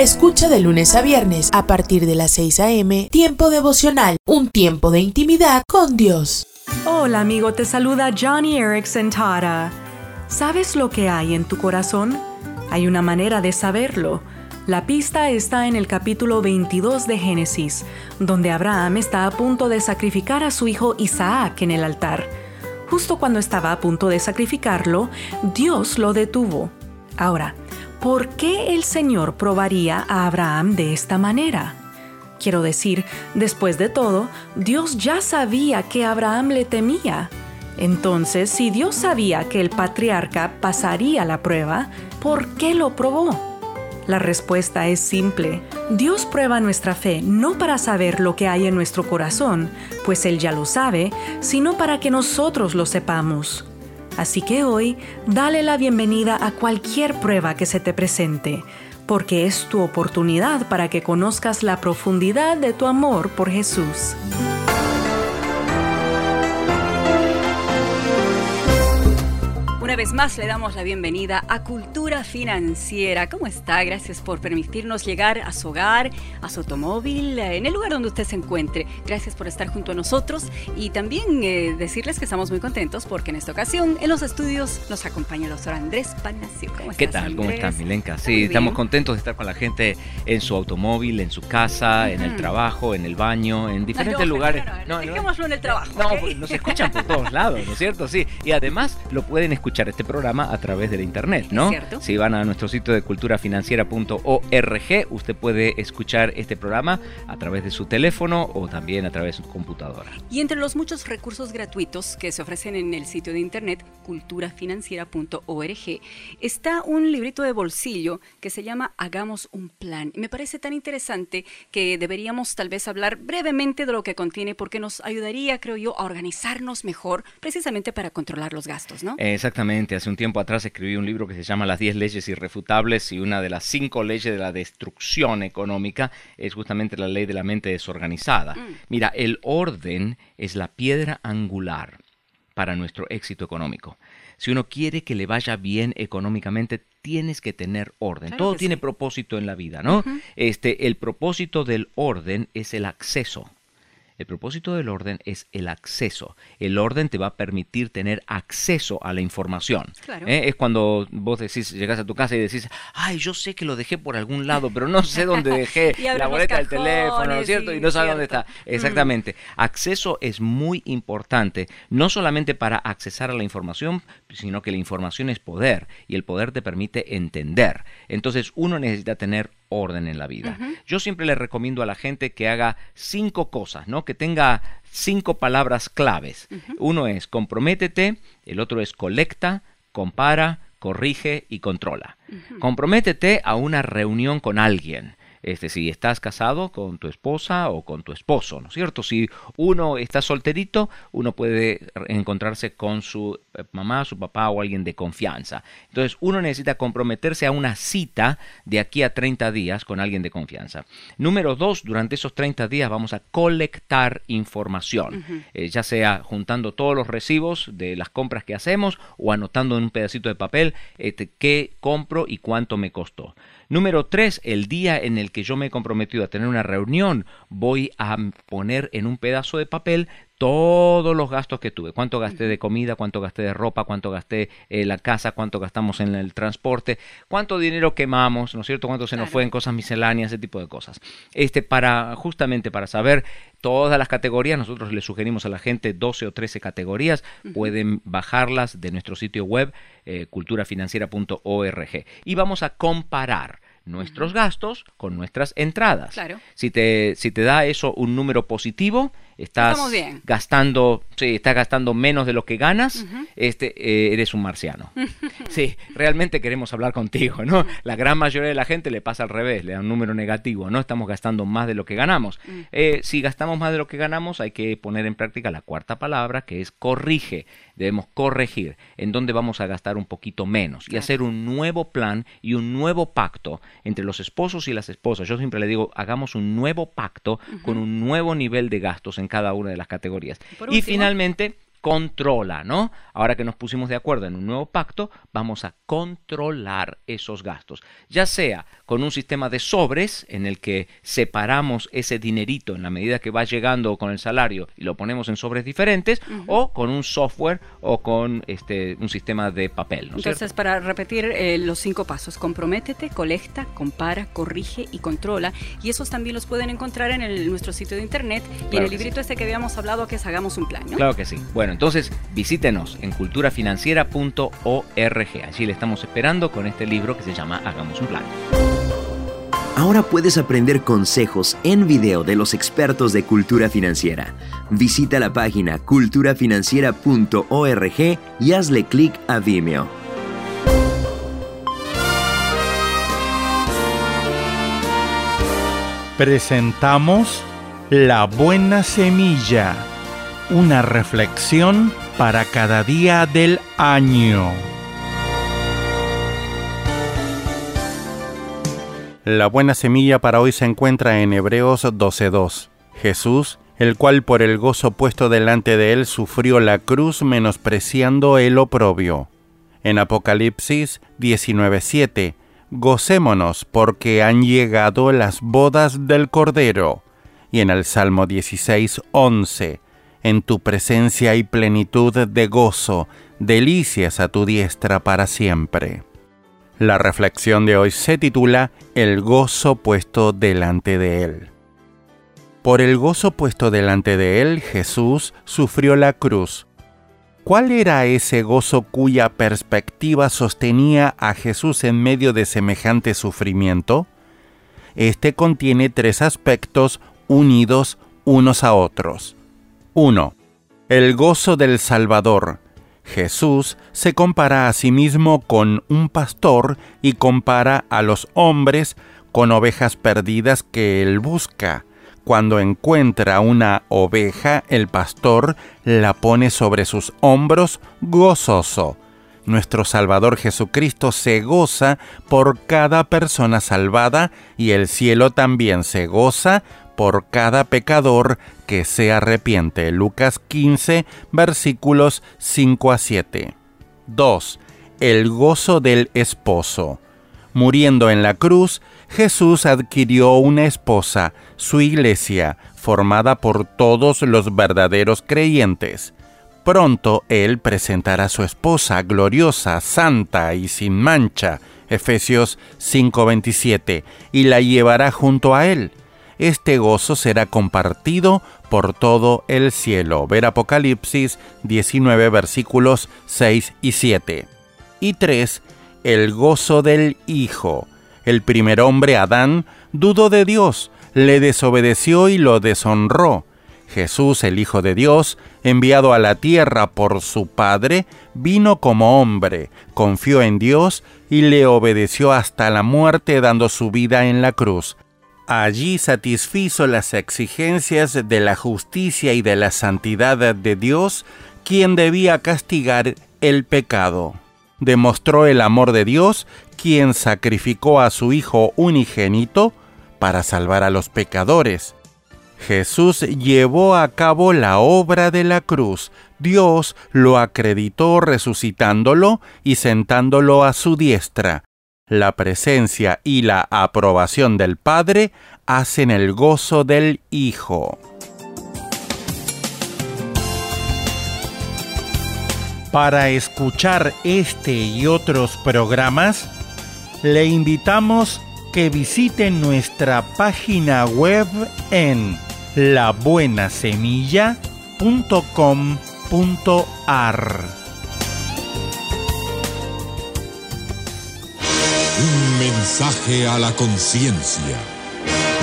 Escucha de lunes a viernes a partir de las 6 a.m. Tiempo devocional, un tiempo de intimidad con Dios. Hola amigo, te saluda Johnny Erickson Tara. ¿Sabes lo que hay en tu corazón? Hay una manera de saberlo. La pista está en el capítulo 22 de Génesis, donde Abraham está a punto de sacrificar a su hijo Isaac en el altar. Justo cuando estaba a punto de sacrificarlo, Dios lo detuvo. Ahora, ¿por qué el Señor probaría a Abraham de esta manera? Quiero decir, después de todo, Dios ya sabía que Abraham le temía. Entonces, si Dios sabía que el patriarca pasaría la prueba, ¿por qué lo probó? La respuesta es simple. Dios prueba nuestra fe no para saber lo que hay en nuestro corazón, pues Él ya lo sabe, sino para que nosotros lo sepamos. Así que hoy, dale la bienvenida a cualquier prueba que se te presente, porque es tu oportunidad para que conozcas la profundidad de tu amor por Jesús. Una vez más le damos la bienvenida a Cultura Financiera. ¿Cómo está? Gracias por permitirnos llegar a su hogar, a su automóvil, eh, en el lugar donde usted se encuentre. Gracias por estar junto a nosotros y también eh, decirles que estamos muy contentos porque en esta ocasión en los estudios nos acompaña el doctor Andrés Palacio. ¿Cómo ¿Qué tal? ¿Cómo estás, Milenka? Sí, estamos contentos de estar con la gente en su automóvil, en su casa, en el trabajo, en el baño, en diferentes lugares. No, Dejémoslo en el trabajo. No, nos escuchan por todos lados, ¿no es cierto? Sí, y además lo pueden escuchar escuchar este programa a través de la internet, ¿no? Si van a nuestro sitio de culturafinanciera.org, usted puede escuchar este programa a través de su teléfono o también a través de su computadora. Y entre los muchos recursos gratuitos que se ofrecen en el sitio de internet culturafinanciera.org está un librito de bolsillo que se llama Hagamos un plan. Y me parece tan interesante que deberíamos tal vez hablar brevemente de lo que contiene porque nos ayudaría, creo yo, a organizarnos mejor precisamente para controlar los gastos, ¿no? Exactamente Hace un tiempo atrás escribí un libro que se llama Las 10 leyes irrefutables y una de las cinco leyes de la destrucción económica es justamente la ley de la mente desorganizada. Mm. Mira, el orden es la piedra angular para nuestro éxito económico. Si uno quiere que le vaya bien económicamente, tienes que tener orden. Todo tiene propósito en la vida, ¿no? Este, el propósito del orden es el acceso. El propósito del orden es el acceso. El orden te va a permitir tener acceso a la información. ¿Eh? Es cuando vos decís, llegas a tu casa y decís, ay, yo sé que lo dejé por algún lado, pero no sé dónde dejé la boleta del teléfono, ¿no es cierto? y no sabes dónde está. Exactamente. Acceso es muy importante, no solamente para accesar a la información, sino que la información es poder y el poder te permite entender. Entonces uno necesita tener orden en la vida. Yo siempre le recomiendo a la gente que haga cinco cosas, ¿no? Que tenga cinco palabras claves. Uno es comprométete, el otro es colecta, compara, corrige y controla. Comprométete a una reunión con alguien. Este, si estás casado con tu esposa o con tu esposo, ¿no es cierto? Si uno está solterito, uno puede encontrarse con su eh, mamá, su papá o alguien de confianza. Entonces, uno necesita comprometerse a una cita de aquí a 30 días con alguien de confianza. Número dos, durante esos 30 días vamos a colectar información, eh, ya sea juntando todos los recibos de las compras que hacemos o anotando en un pedacito de papel este, qué compro y cuánto me costó. Número tres, el día en el que yo me he comprometido a tener una reunión, voy a poner en un pedazo de papel todos los gastos que tuve, cuánto gasté de comida, cuánto gasté de ropa, cuánto gasté en la casa, cuánto gastamos en el transporte, cuánto dinero quemamos, ¿no es cierto? Cuánto se nos fue en cosas misceláneas, ese tipo de cosas. Este, para, justamente para saber todas las categorías, nosotros le sugerimos a la gente 12 o 13 categorías, pueden bajarlas de nuestro sitio web eh, culturafinanciera.org y vamos a comparar nuestros gastos con nuestras entradas. Claro. Si te, si te da eso un número positivo, estás gastando, sí, estás gastando menos de lo que ganas, este, eh, eres un marciano. sí, realmente queremos hablar contigo, ¿no? La gran mayoría de la gente le pasa al revés, le da un número negativo, ¿no? Estamos gastando más de lo que ganamos. Eh, si gastamos más de lo que ganamos, hay que poner en práctica la cuarta palabra, que es corrige. Debemos corregir en dónde vamos a gastar un poquito menos y hacer un nuevo plan y un nuevo pacto entre los esposos y las esposas. Yo siempre le digo, hagamos un nuevo pacto con un nuevo nivel de gastos en cada una de las categorías. y finalmente, controla, ¿no? Ahora que nos pusimos de acuerdo en un nuevo pacto, vamos a controlar esos gastos, ya sea con un sistema de sobres en el que separamos ese dinerito en la medida que va llegando con el salario y lo ponemos en sobres diferentes, o con un software o con este, un sistema de papel. Entonces, para repetir eh, los cinco pasos, comprométete, colecta, compara, corrige y controla, y esos también los pueden encontrar en nuestro sitio de internet y en el librito este que habíamos hablado que es Hagamos un Plan. ¿no? Claro que sí. Bueno, entonces visítenos en culturafinanciera.org. Allí le estamos esperando con este libro que se llama Hagamos un plan. Ahora puedes aprender consejos en video de los expertos de cultura financiera. Visita la página culturafinanciera.org y hazle clic a Vimeo. Presentamos La Buena Semilla una reflexión para cada día del año. La buena semilla para hoy se encuentra en Hebreos 12.2. Jesús, el cual por el gozo puesto delante de él sufrió la cruz menospreciando el oprobio, En Apocalipsis 19:7, gocémonos porque han llegado las bodas del Cordero. Y en el Salmo 16:11, en tu presencia hay plenitud de gozo, delicias a tu diestra para siempre. La reflexión de hoy se titula El gozo puesto delante de él. Por el gozo puesto delante de él, Jesús sufrió la cruz. ¿Cuál era ese gozo cuya perspectiva sostenía a Jesús en medio de semejante sufrimiento? Este contiene tres aspectos unidos unos a otros. 1. El gozo del Salvador. Jesús se compara a sí mismo con un pastor y compara a los hombres con ovejas perdidas que él busca. Cuando encuentra una oveja, el pastor la pone sobre sus hombros gozoso. Nuestro Salvador Jesucristo se goza por cada persona salvada y el cielo también se goza por cada pecador que se arrepiente. Lucas 15, versículos 5 a 7. 2. El gozo del esposo. Muriendo en la cruz, Jesús adquirió una esposa, su iglesia, formada por todos los verdaderos creyentes. Pronto Él presentará a su esposa gloriosa, santa y sin mancha, Efesios 5:27, y la llevará junto a Él. Este gozo será compartido por todo el cielo. Ver Apocalipsis 19 versículos 6 y 7. Y 3 el gozo del Hijo. El primer hombre, Adán, dudó de Dios, le desobedeció y lo deshonró. Jesús, el Hijo de Dios, enviado a la tierra por su Padre, vino como hombre, confió en Dios y le obedeció hasta la muerte dando su vida en la cruz. Allí satisfizo las exigencias de la justicia y de la santidad de Dios, quien debía castigar el pecado demostró el amor de Dios, quien sacrificó a su Hijo unigénito para salvar a los pecadores. Jesús llevó a cabo la obra de la cruz. Dios lo acreditó resucitándolo y sentándolo a su diestra. La presencia y la aprobación del Padre hacen el gozo del Hijo. Para escuchar este y otros programas, le invitamos que visite nuestra página web en labuenasemilla.com.ar. mensaje a la conciencia.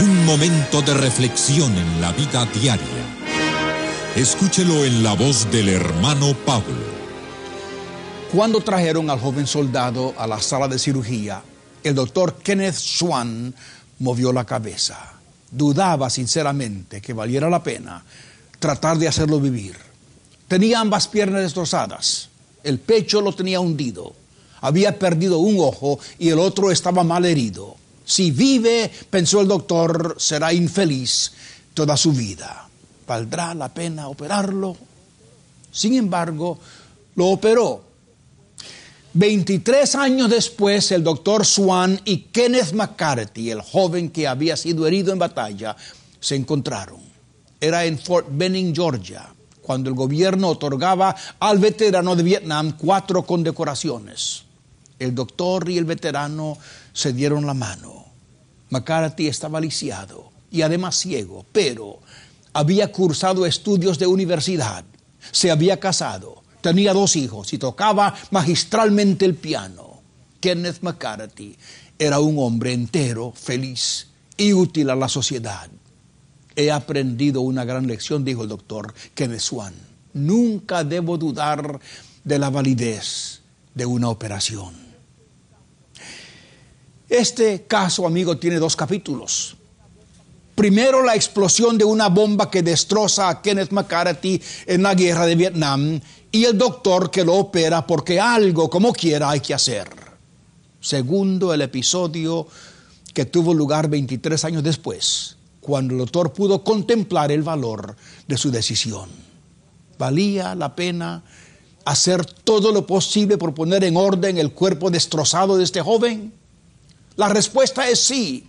Un momento de reflexión en la vida diaria. Escúchelo en la voz del hermano Pablo. Cuando trajeron al joven soldado a la sala de cirugía, el doctor Kenneth Swan movió la cabeza. Dudaba sinceramente que valiera la pena tratar de hacerlo vivir. Tenía ambas piernas destrozadas, el pecho lo tenía hundido, había perdido un ojo y el otro estaba mal herido. Si vive, pensó el doctor, será infeliz toda su vida. ¿Valdrá la pena operarlo? Sin embargo, lo operó 23 años después, el doctor Swan y Kenneth McCarthy, el joven que había sido herido en batalla, se encontraron. Era en Fort Benning, Georgia, cuando el gobierno otorgaba al veterano de Vietnam cuatro condecoraciones. El doctor y el veterano se dieron la mano. McCarthy estaba lisiado y además ciego, pero había cursado estudios de universidad, se había casado tenía dos hijos y tocaba magistralmente el piano. Kenneth McCarthy era un hombre entero, feliz y útil a la sociedad. He aprendido una gran lección, dijo el doctor Kenneth Swan. Nunca debo dudar de la validez de una operación. Este caso, amigo, tiene dos capítulos. Primero, la explosión de una bomba que destroza a Kenneth McCarthy en la guerra de Vietnam y el doctor que lo opera porque algo como quiera hay que hacer. Segundo, el episodio que tuvo lugar 23 años después, cuando el doctor pudo contemplar el valor de su decisión. ¿Valía la pena hacer todo lo posible por poner en orden el cuerpo destrozado de este joven? La respuesta es sí.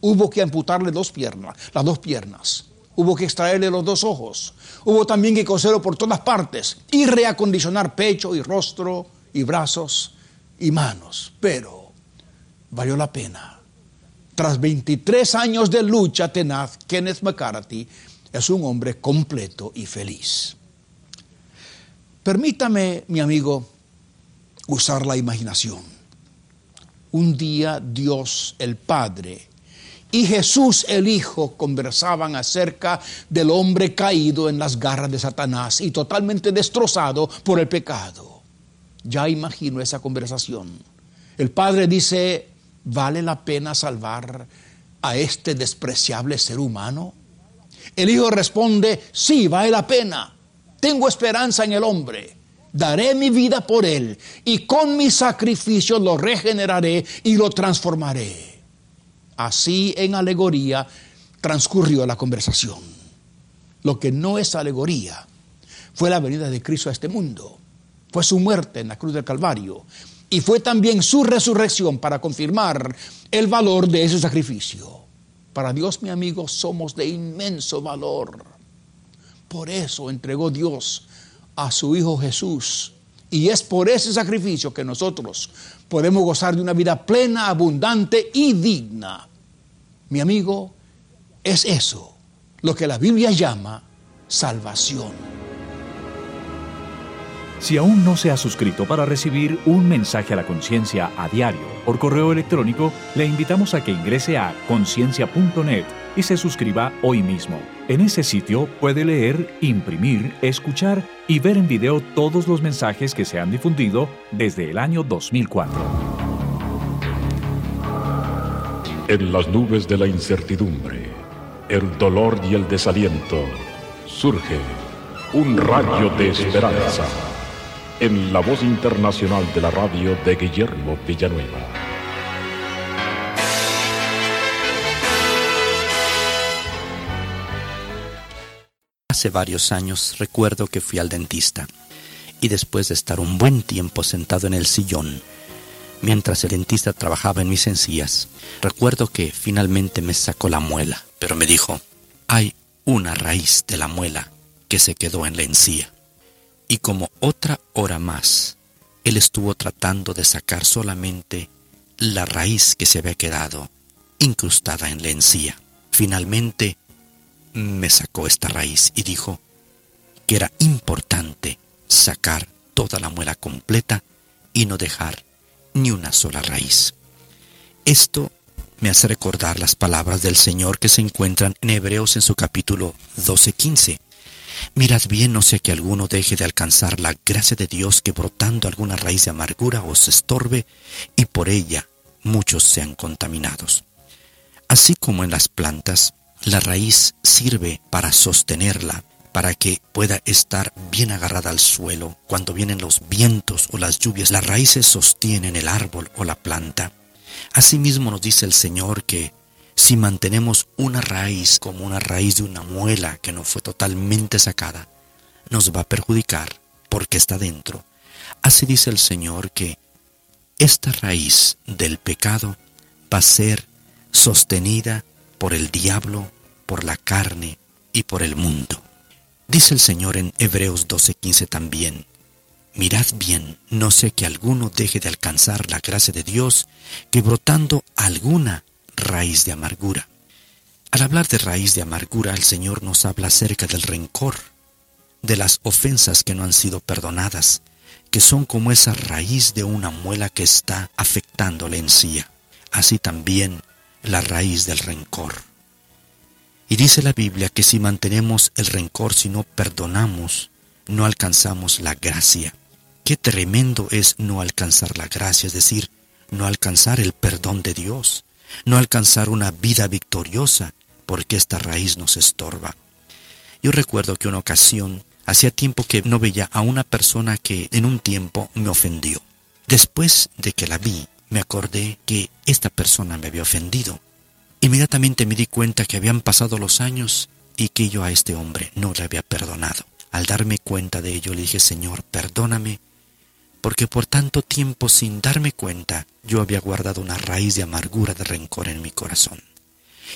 Hubo que amputarle dos piernas, las dos piernas. Hubo que extraerle los dos ojos. Hubo también que coserlo por todas partes y reacondicionar pecho y rostro y brazos y manos. Pero valió la pena. Tras 23 años de lucha tenaz, Kenneth McCarthy es un hombre completo y feliz. Permítame, mi amigo, usar la imaginación. Un día Dios el Padre y Jesús el Hijo conversaban acerca del hombre caído en las garras de Satanás y totalmente destrozado por el pecado. Ya imagino esa conversación. El Padre dice, ¿vale la pena salvar a este despreciable ser humano? El Hijo responde, sí, vale la pena. Tengo esperanza en el hombre. Daré mi vida por él y con mi sacrificio lo regeneraré y lo transformaré. Así en alegoría transcurrió la conversación. Lo que no es alegoría fue la venida de Cristo a este mundo. Fue su muerte en la cruz del Calvario. Y fue también su resurrección para confirmar el valor de ese sacrificio. Para Dios, mi amigo, somos de inmenso valor. Por eso entregó Dios a su Hijo Jesús. Y es por ese sacrificio que nosotros podemos gozar de una vida plena, abundante y digna. Mi amigo, es eso lo que la Biblia llama salvación. Si aún no se ha suscrito para recibir un mensaje a la conciencia a diario por correo electrónico, le invitamos a que ingrese a conciencia.net y se suscriba hoy mismo. En ese sitio puede leer, imprimir, escuchar y ver en video todos los mensajes que se han difundido desde el año 2004. En las nubes de la incertidumbre, el dolor y el desaliento, surge un rayo de esperanza en la voz internacional de la radio de Guillermo Villanueva. Hace varios años recuerdo que fui al dentista y después de estar un buen tiempo sentado en el sillón, mientras el dentista trabajaba en mis encías, recuerdo que finalmente me sacó la muela, pero me dijo, hay una raíz de la muela que se quedó en la encía y como otra hora más, él estuvo tratando de sacar solamente la raíz que se había quedado incrustada en la encía. Finalmente me sacó esta raíz y dijo que era importante sacar toda la muela completa y no dejar ni una sola raíz. Esto me hace recordar las palabras del Señor que se encuentran en Hebreos en su capítulo 12-15 Mirad bien, no sea que alguno deje de alcanzar la gracia de Dios que brotando alguna raíz de amargura os estorbe y por ella muchos sean contaminados. Así como en las plantas, la raíz sirve para sostenerla, para que pueda estar bien agarrada al suelo cuando vienen los vientos o las lluvias. Las raíces sostienen el árbol o la planta. Asimismo nos dice el Señor que si mantenemos una raíz como una raíz de una muela que no fue totalmente sacada, nos va a perjudicar porque está dentro. Así dice el Señor que esta raíz del pecado va a ser sostenida por el diablo, por la carne y por el mundo. Dice el Señor en Hebreos 12:15 también, Mirad bien, no sé que alguno deje de alcanzar la gracia de Dios, que brotando alguna raíz de amargura. Al hablar de raíz de amargura, el Señor nos habla acerca del rencor, de las ofensas que no han sido perdonadas, que son como esa raíz de una muela que está afectando la encía. Así también la raíz del rencor. Y dice la Biblia que si mantenemos el rencor, si no perdonamos, no alcanzamos la gracia. Qué tremendo es no alcanzar la gracia, es decir, no alcanzar el perdón de Dios no alcanzar una vida victoriosa porque esta raíz nos estorba. Yo recuerdo que una ocasión, hacía tiempo que no veía a una persona que en un tiempo me ofendió. Después de que la vi, me acordé que esta persona me había ofendido. Inmediatamente me di cuenta que habían pasado los años y que yo a este hombre no le había perdonado. Al darme cuenta de ello le dije, Señor, perdóname, porque por tanto tiempo sin darme cuenta yo había guardado una raíz de amargura, de rencor en mi corazón.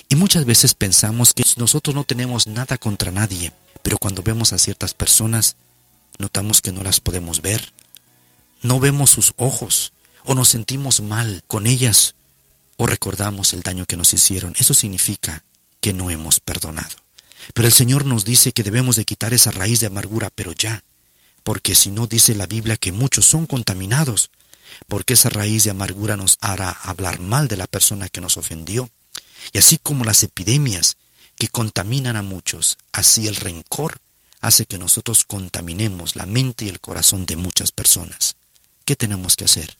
Y muchas veces pensamos que nosotros no tenemos nada contra nadie, pero cuando vemos a ciertas personas, notamos que no las podemos ver, no vemos sus ojos, o nos sentimos mal con ellas, o recordamos el daño que nos hicieron. Eso significa que no hemos perdonado. Pero el Señor nos dice que debemos de quitar esa raíz de amargura, pero ya, porque si no dice la Biblia que muchos son contaminados, porque esa raíz de amargura nos hará hablar mal de la persona que nos ofendió. Y así como las epidemias que contaminan a muchos, así el rencor hace que nosotros contaminemos la mente y el corazón de muchas personas. ¿Qué tenemos que hacer?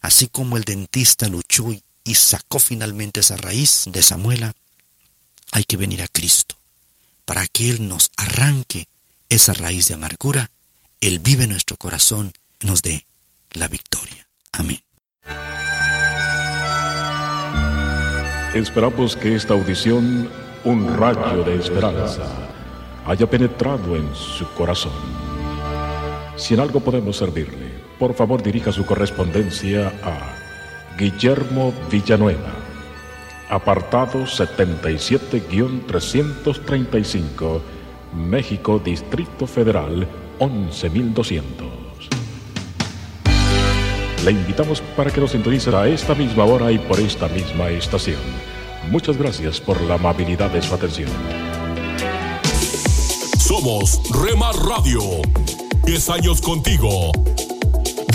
Así como el dentista luchó y sacó finalmente esa raíz de esa muela, hay que venir a Cristo para que Él nos arranque esa raíz de amargura, Él vive en nuestro corazón y nos dé la victoria. Amén. Esperamos que esta audición, un rayo de esperanza, haya penetrado en su corazón. Si en algo podemos servirle, por favor dirija su correspondencia a Guillermo Villanueva, apartado 77-335, México, Distrito Federal, 11200. Le invitamos para que nos sintonice a esta misma hora y por esta misma estación. Muchas gracias por la amabilidad de su atención. Somos Remar Radio. 10 años contigo.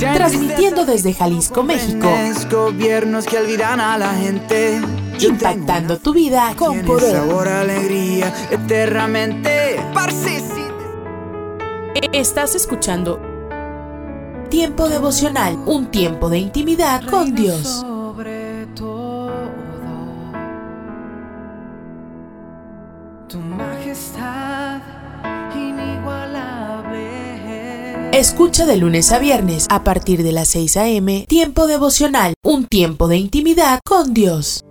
Transmitiendo desde Jalisco, México. Gobiernos que olvidan a la gente. Impactando tu vida con poder. Sabor, alegría, eternamente. Estás escuchando Tiempo devocional, un tiempo de intimidad con Dios. Escucha de lunes a viernes a partir de las 6 a.m. Tiempo devocional, un tiempo de intimidad con Dios.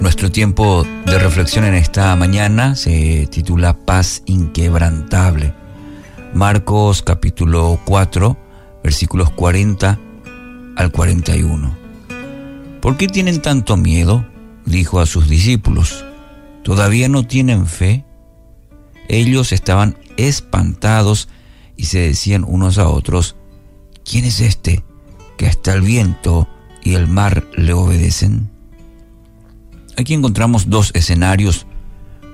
Nuestro tiempo de reflexión en esta mañana se titula Paz inquebrantable. Marcos capítulo 4, versículos 40 al 41. ¿Por qué tienen tanto miedo? dijo a sus discípulos. ¿Todavía no tienen fe? Ellos estaban espantados y se decían unos a otros, ¿quién es este que hasta el viento y el mar le obedecen? Aquí encontramos dos escenarios.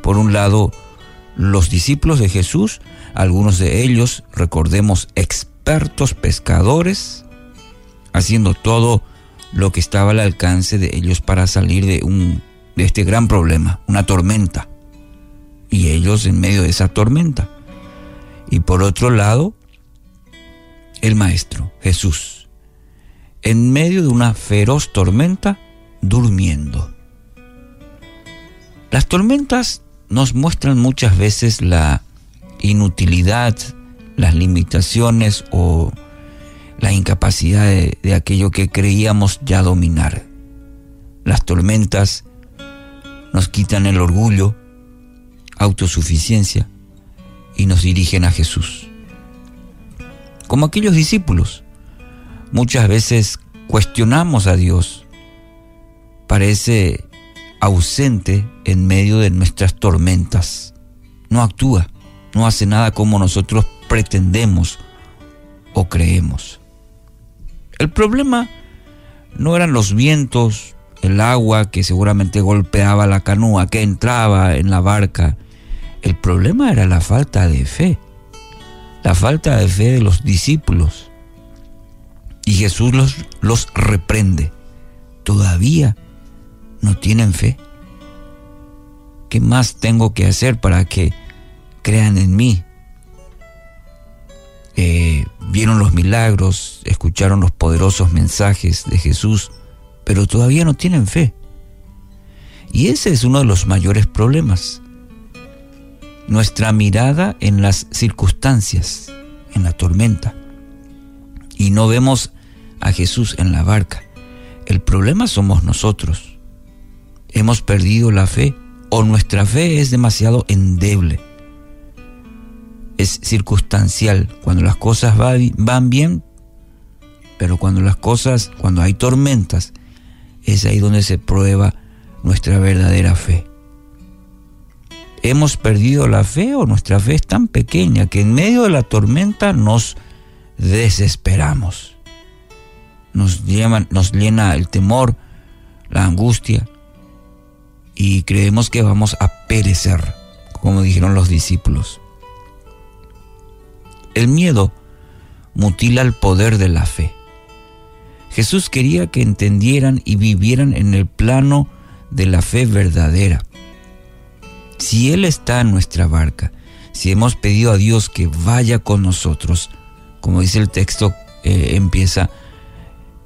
Por un lado, los discípulos de Jesús, algunos de ellos, recordemos, expertos pescadores, haciendo todo lo que estaba al alcance de ellos para salir de un de este gran problema, una tormenta. Y ellos en medio de esa tormenta. Y por otro lado, el maestro, Jesús, en medio de una feroz tormenta, durmiendo. Las tormentas nos muestran muchas veces la inutilidad, las limitaciones o la incapacidad de, aquello que creíamos ya dominar. Las tormentas nos quitan el orgullo, autosuficiencia y nos dirigen a Jesús. Como aquellos discípulos, muchas veces cuestionamos a Dios. Parece ausente en medio de nuestras tormentas. No actúa, no hace nada como nosotros pretendemos o creemos. El problema no eran los vientos, el agua que seguramente golpeaba la canoa, que entraba en la barca. El problema era la falta de fe, la falta de fe de los discípulos. Y Jesús los, los reprende. Todavía no tienen fe. ¿Qué más tengo que hacer para que crean en mí? Eh, vieron los milagros, escucharon los poderosos mensajes de Jesús, pero todavía no tienen fe. Y ese es uno de los mayores problemas. Nuestra mirada en las circunstancias, en la tormenta. Y no vemos a Jesús en la barca. El problema somos nosotros. Hemos perdido la fe o nuestra fe es demasiado endeble. Es circunstancial. Cuando las cosas van bien, pero cuando las cosas, cuando hay tormentas, es ahí donde se prueba nuestra verdadera fe. ¿Hemos perdido la fe o nuestra fe es tan pequeña que en medio de la tormenta nos desesperamos? Nos, llena el temor, la angustia y creemos que vamos a perecer, como dijeron los discípulos. El miedo mutila el poder de la fe. Jesús quería que entendieran y vivieran en el plano de la fe verdadera. Si Él está en nuestra barca, si hemos pedido a Dios que vaya con nosotros, como dice el texto, eh, empieza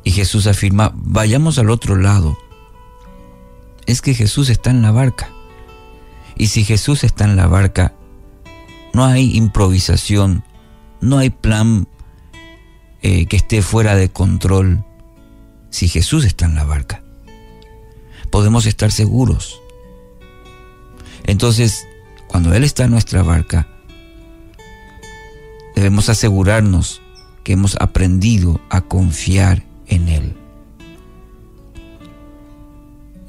y Jesús afirma, vayamos al otro lado. Es que Jesús está en la barca. Y si Jesús está en la barca, no hay improvisación, no hay plan eh, que esté fuera de control. Si Jesús está en la barca podemos estar seguros. Entonces, cuando Él está en nuestra barca, debemos asegurarnos que hemos aprendido a confiar en Él.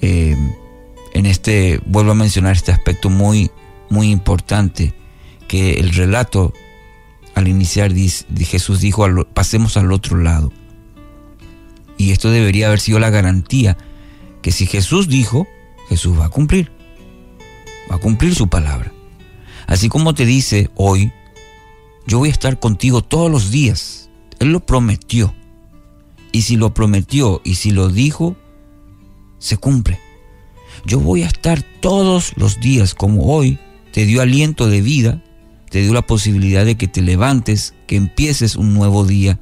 Eh, en este, vuelvo a mencionar este aspecto muy, muy importante, que el relato al iniciar Jesús dijo, pasemos al otro lado. Y esto debería haber sido la garantía que si Jesús dijo, Jesús va a cumplir. Va a cumplir su palabra. Así como te dice hoy, yo voy a estar contigo todos los días. Él lo prometió. Y si lo prometió y si lo dijo, se cumple. Yo voy a estar todos los días como hoy. Te dio aliento de vida, te dio la posibilidad de que te levantes, que empieces un nuevo día.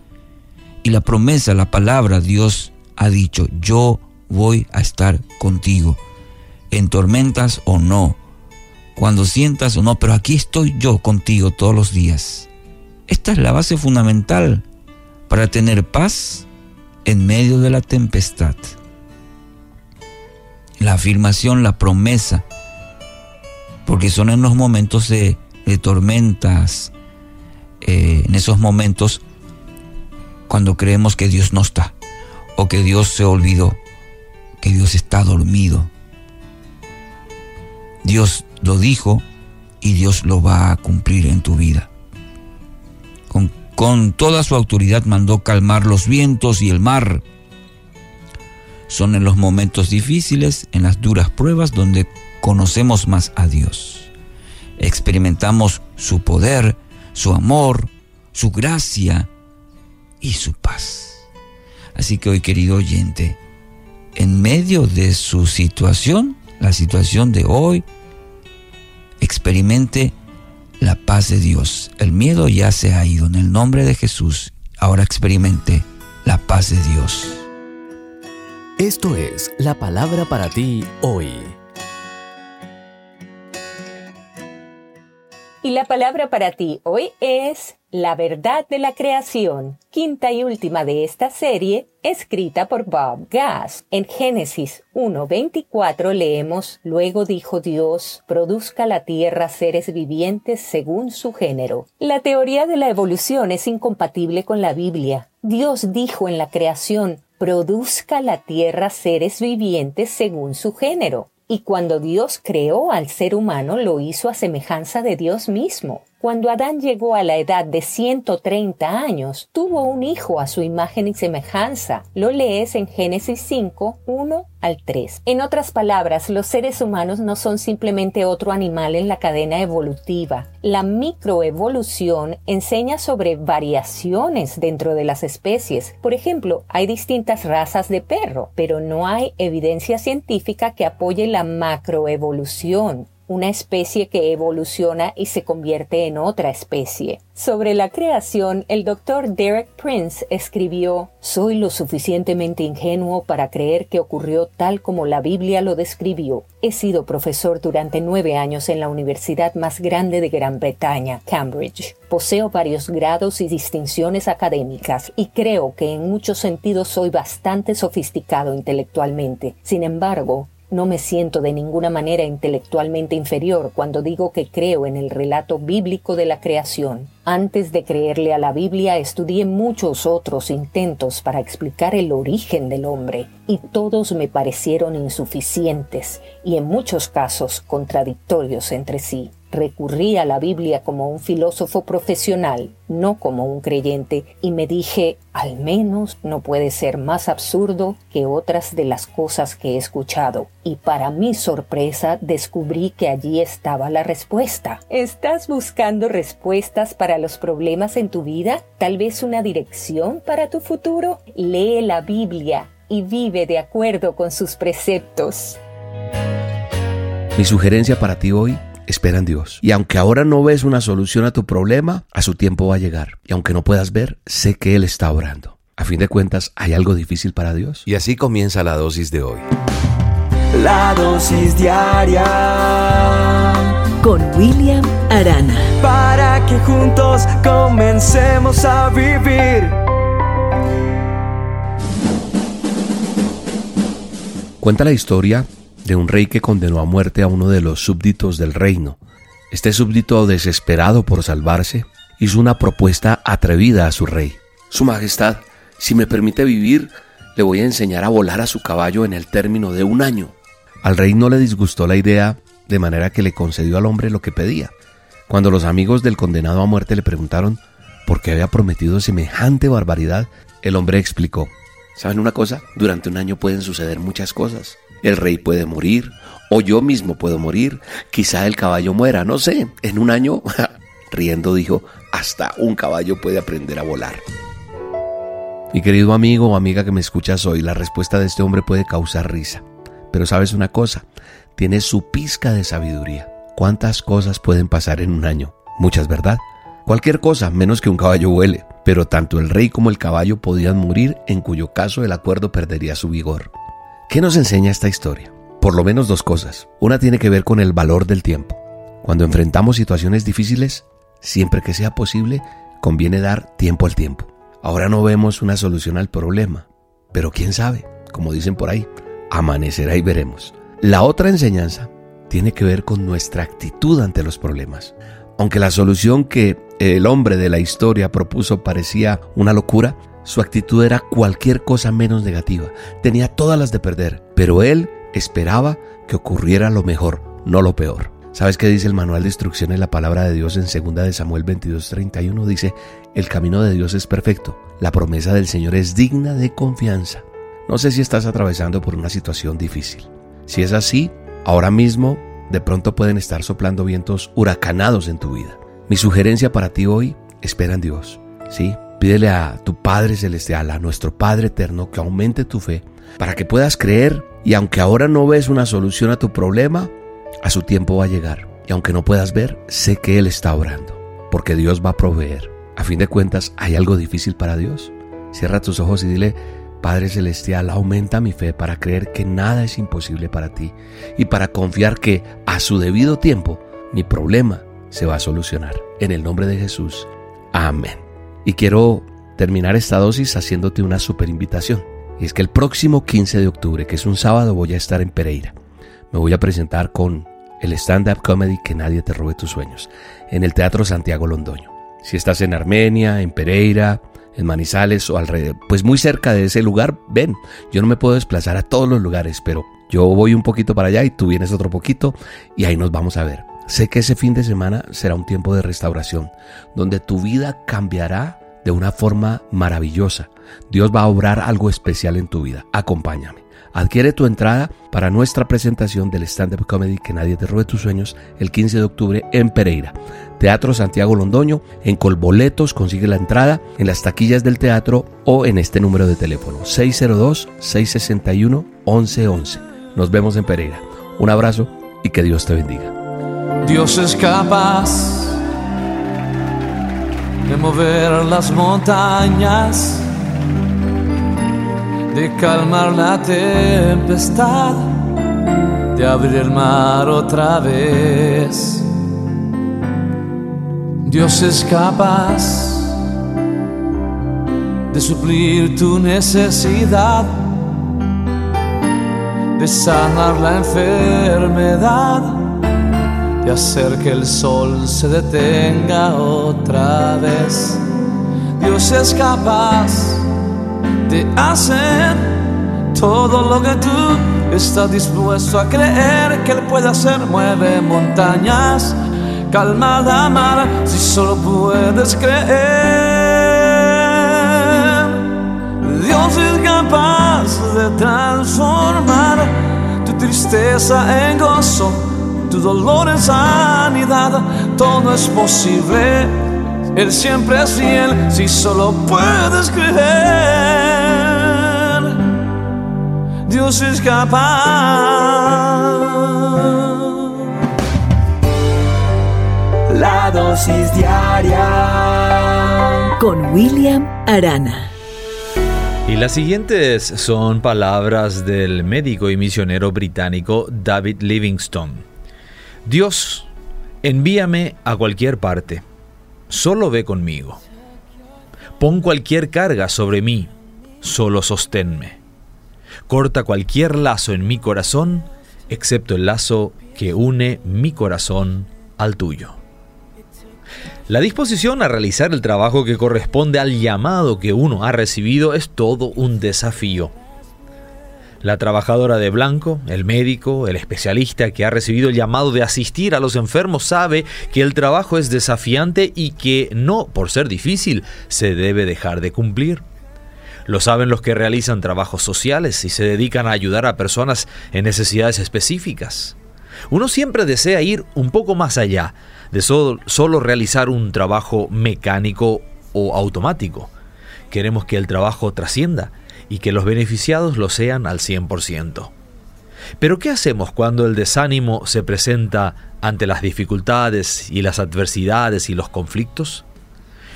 Y la promesa, la palabra, Dios ha dicho, yo voy a estar contigo, en tormentas o no, cuando sientas o no, pero aquí estoy yo contigo todos los días. Esta es la base fundamental para tener paz en medio de la tempestad. La afirmación, la promesa, porque son en los momentos de, tormentas, eh, en esos momentos cuando creemos que Dios no está o que Dios se olvidó que Dios está dormido. Dios lo dijo y Dios lo va a cumplir en tu vida. Con, toda su autoridad mandó calmar los vientos y el mar. Son en los momentos difíciles, en las duras pruebas, donde conocemos más a Dios. Experimentamos su poder, su amor, su gracia y su paz. Así que hoy, querido oyente, en medio de su situación, la situación de hoy, experimente la paz de Dios. El miedo ya se ha ido. En el nombre de Jesús, ahora experimente la paz de Dios. Esto es la palabra para ti hoy. Y la palabra para ti hoy es la verdad de la creación, quinta y última de esta serie, escrita por Bob Gass. En Génesis 1.24 leemos, Luego dijo Dios, produzca la tierra seres vivientes según su género. La teoría de la evolución es incompatible con la Biblia. Dios dijo en la creación, produzca la tierra seres vivientes según su género. Y cuando Dios creó al ser humano, lo hizo a semejanza de Dios mismo. Cuando Adán llegó a la edad de 130 años, tuvo un hijo a su imagen y semejanza. Lo lees en Génesis 5, 1 al 3. En otras palabras, los seres humanos no son simplemente otro animal en la cadena evolutiva. La microevolución enseña sobre variaciones dentro de las especies. Por ejemplo, hay distintas razas de perro, pero no hay evidencia científica que apoye la macroevolución. Una especie que evoluciona y se convierte en otra especie. Sobre la creación, el doctor Derek Prince escribió, Soy lo suficientemente ingenuo para creer que ocurrió tal como la Biblia lo describió. He sido profesor durante nueve años en la universidad más grande de Gran Bretaña, Cambridge. Poseo varios grados y distinciones académicas y creo que en muchos sentidos soy bastante sofisticado intelectualmente. Sin embargo, no me siento de ninguna manera intelectualmente inferior cuando digo que creo en el relato bíblico de la creación. Antes de creerle a la Biblia estudié muchos otros intentos para explicar el origen del hombre y todos me parecieron insuficientes y en muchos casos contradictorios entre sí recurrí a la Biblia como un filósofo profesional, no como un creyente, y me dije, al menos no puede ser más absurdo que otras de las cosas que he escuchado. Y para mi sorpresa descubrí que allí estaba la respuesta. ¿Estás buscando respuestas para los problemas en tu vida? ¿Tal vez una dirección para tu futuro? Lee la Biblia y vive de acuerdo con sus preceptos. Mi sugerencia para ti hoy espera en Dios. Y aunque ahora no ves una solución a tu problema, a su tiempo va a llegar. Y aunque no puedas ver, sé que Él está orando. A fin de cuentas, ¿hay algo difícil para Dios? Y así comienza la dosis de hoy. La dosis diaria con William Arana. Para que juntos comencemos a vivir. Cuenta la historia de un rey que condenó a muerte a uno de los súbditos del reino. Este súbdito, desesperado por salvarse, hizo una propuesta atrevida a su rey. Su Majestad, si me permite vivir, le voy a enseñar a volar a su caballo en el término de un año. Al rey no le disgustó la idea, de manera que le concedió al hombre lo que pedía. Cuando los amigos del condenado a muerte le preguntaron por qué había prometido semejante barbaridad, el hombre explicó, ¿saben una cosa? Durante un año pueden suceder muchas cosas. El rey puede morir, o yo mismo puedo morir, quizá el caballo muera, no sé, en un año, riendo dijo, hasta un caballo puede aprender a volar. Mi querido amigo o amiga que me escuchas hoy, la respuesta de este hombre puede causar risa. Pero sabes una cosa, tiene su pizca de sabiduría. ¿Cuántas cosas pueden pasar en un año? Muchas, ¿verdad? Cualquier cosa, menos que un caballo vuele. Pero tanto el rey como el caballo podían morir, en cuyo caso el acuerdo perdería su vigor. ¿Qué nos enseña esta historia? Por lo menos dos cosas. Una tiene que ver con el valor del tiempo. Cuando enfrentamos situaciones difíciles, siempre que sea posible, conviene dar tiempo al tiempo. Ahora no vemos una solución al problema, pero quién sabe, como dicen por ahí, amanecerá y veremos. La otra enseñanza tiene que ver con nuestra actitud ante los problemas. Aunque la solución que el hombre de la historia propuso parecía una locura, su actitud era cualquier cosa menos negativa. Tenía todas las de perder, pero él esperaba que ocurriera lo mejor, no lo peor. ¿Sabes qué dice el manual de instrucciones la palabra de Dios en 2 de Samuel 22:31? Dice, "El camino de Dios es perfecto, la promesa del Señor es digna de confianza." No sé si estás atravesando por una situación difícil. Si es así, ahora mismo de pronto pueden estar soplando vientos huracanados en tu vida. Mi sugerencia para ti hoy, espera en Dios. Sí, Pídele a tu Padre Celestial, a nuestro Padre Eterno, que aumente tu fe para que puedas creer y aunque ahora no ves una solución a tu problema, a su tiempo va a llegar. Y aunque no puedas ver, sé que Él está orando, porque Dios va a proveer. A fin de cuentas, ¿hay algo difícil para Dios? Cierra tus ojos y dile, Padre Celestial, aumenta mi fe para creer que nada es imposible para ti y para confiar que a su debido tiempo mi problema se va a solucionar. En el nombre de Jesús. Amén. Y quiero terminar esta dosis haciéndote una super invitación. Y es que el próximo 15 de octubre, que es un sábado, voy a estar en Pereira. Me voy a presentar con el stand-up comedy Que nadie te robe tus sueños, en el Teatro Santiago Londoño. Si estás en Armenia, en Pereira, en Manizales o alrededor, pues muy cerca de ese lugar, ven. Yo no me puedo desplazar a todos los lugares, pero yo voy un poquito para allá y tú vienes otro poquito y ahí nos vamos a ver. Sé que ese fin de semana será un tiempo de restauración, donde tu vida cambiará de una forma maravillosa. Dios va a obrar algo especial en tu vida. Acompáñame. Adquiere tu entrada para nuestra presentación del stand-up comedy Que nadie te robe tus sueños el 15 de octubre en Pereira. Teatro Santiago Londoño. En Colboletos consigue la entrada en las taquillas del teatro o en este número de teléfono 602-661-1111. Nos vemos en Pereira. Un abrazo y que Dios te bendiga. Dios es capaz de mover las montañas, de calmar la tempestad, de abrir el mar otra vez. Dios es capaz de suplir tu necesidad, de sanar la enfermedad de hacer que el sol se detenga otra vez. Dios es capaz de hacer todo lo que tú estás dispuesto a creer que Él puede hacer. Mueve montañas, calma la mar, si solo puedes creer. Dios es capaz de transformar tu tristeza en gozo tu dolor en sanidad, todo es posible. Él siempre es fiel si solo puedes creer. Dios es capaz. La dosis diaria con William Arana. Y las siguientes son palabras del médico y misionero británico David Livingstone. Dios, envíame a cualquier parte, solo ve conmigo. Pon cualquier carga sobre mí, solo sosténme. Corta cualquier lazo en mi corazón, excepto el lazo que une mi corazón al tuyo. La disposición a realizar el trabajo que corresponde al llamado que uno ha recibido es todo un desafío. La trabajadora de blanco, el médico, el especialista que ha recibido el llamado de asistir a los enfermos sabe que el trabajo es desafiante y que no, por ser difícil, se debe dejar de cumplir. Lo saben los que realizan trabajos sociales y se dedican a ayudar a personas en necesidades específicas. Uno siempre desea ir un poco más allá de solo, realizar un trabajo mecánico o automático. Queremos que el trabajo trascienda y que los beneficiados lo sean al 100%. Pero ¿qué hacemos cuando el desánimo se presenta ante las dificultades y las adversidades y los conflictos?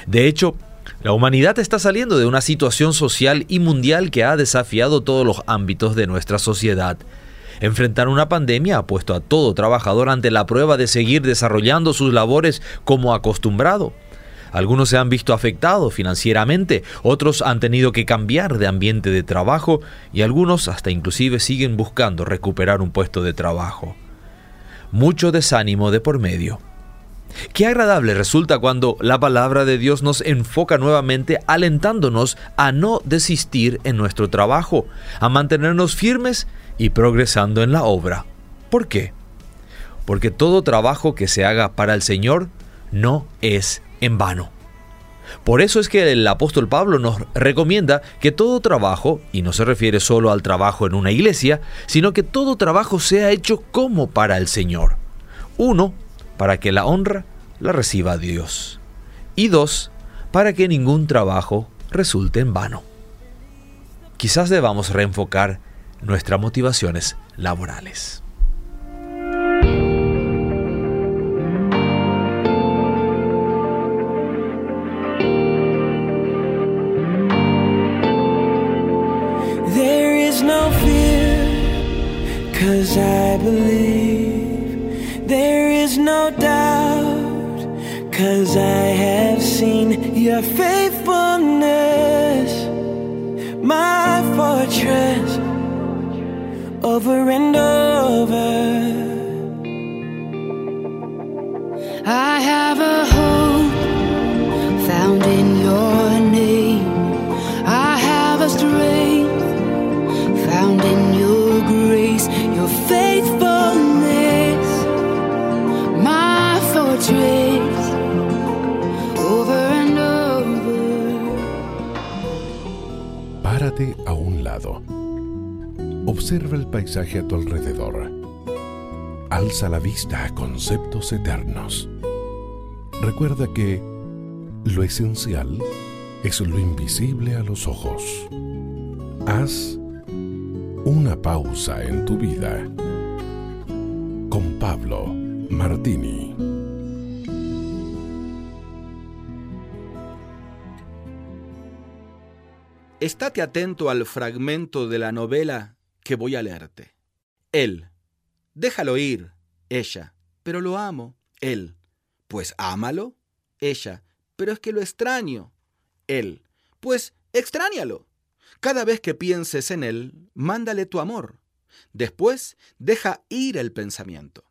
De hecho, la humanidad está saliendo de una situación social y mundial que ha desafiado todos los ámbitos de nuestra sociedad. Enfrentar una pandemia ha puesto a todo trabajador ante la prueba de seguir desarrollando sus labores como acostumbrado. Algunos se han visto afectados financieramente, otros han tenido que cambiar de ambiente de trabajo y algunos hasta inclusive siguen buscando recuperar un puesto de trabajo. Mucho desánimo de por medio. Qué agradable resulta cuando la palabra de Dios nos enfoca nuevamente alentándonos a no desistir en nuestro trabajo, a mantenernos firmes y progresando en la obra. ¿Por qué? Porque todo trabajo que se haga para el Señor no es en vano. Por eso es que el apóstol Pablo nos recomienda que todo trabajo, y no se refiere solo al trabajo en una iglesia, sino que todo trabajo sea hecho como para el Señor. Uno, para que la honra la reciba Dios. Y dos, para que ningún trabajo resulte en vano. Quizás debamos reenfocar nuestras motivaciones laborales. Cause I believe there is no doubt. Cause I have seen your faithfulness, my fortress, over and over. Observa el paisaje a tu alrededor. Alza la vista a conceptos eternos. Recuerda que lo esencial es lo invisible a los ojos. Haz una pausa en tu vida con Pablo Martini. Estate atento al fragmento de la novela que voy a leerte. Él. Déjalo ir. Ella. Pero lo amo. Él. Pues ámalo. Ella. Pero es que lo extraño. Él. Pues extrañalo. Cada vez que pienses en él, mándale tu amor. Después, deja ir el pensamiento.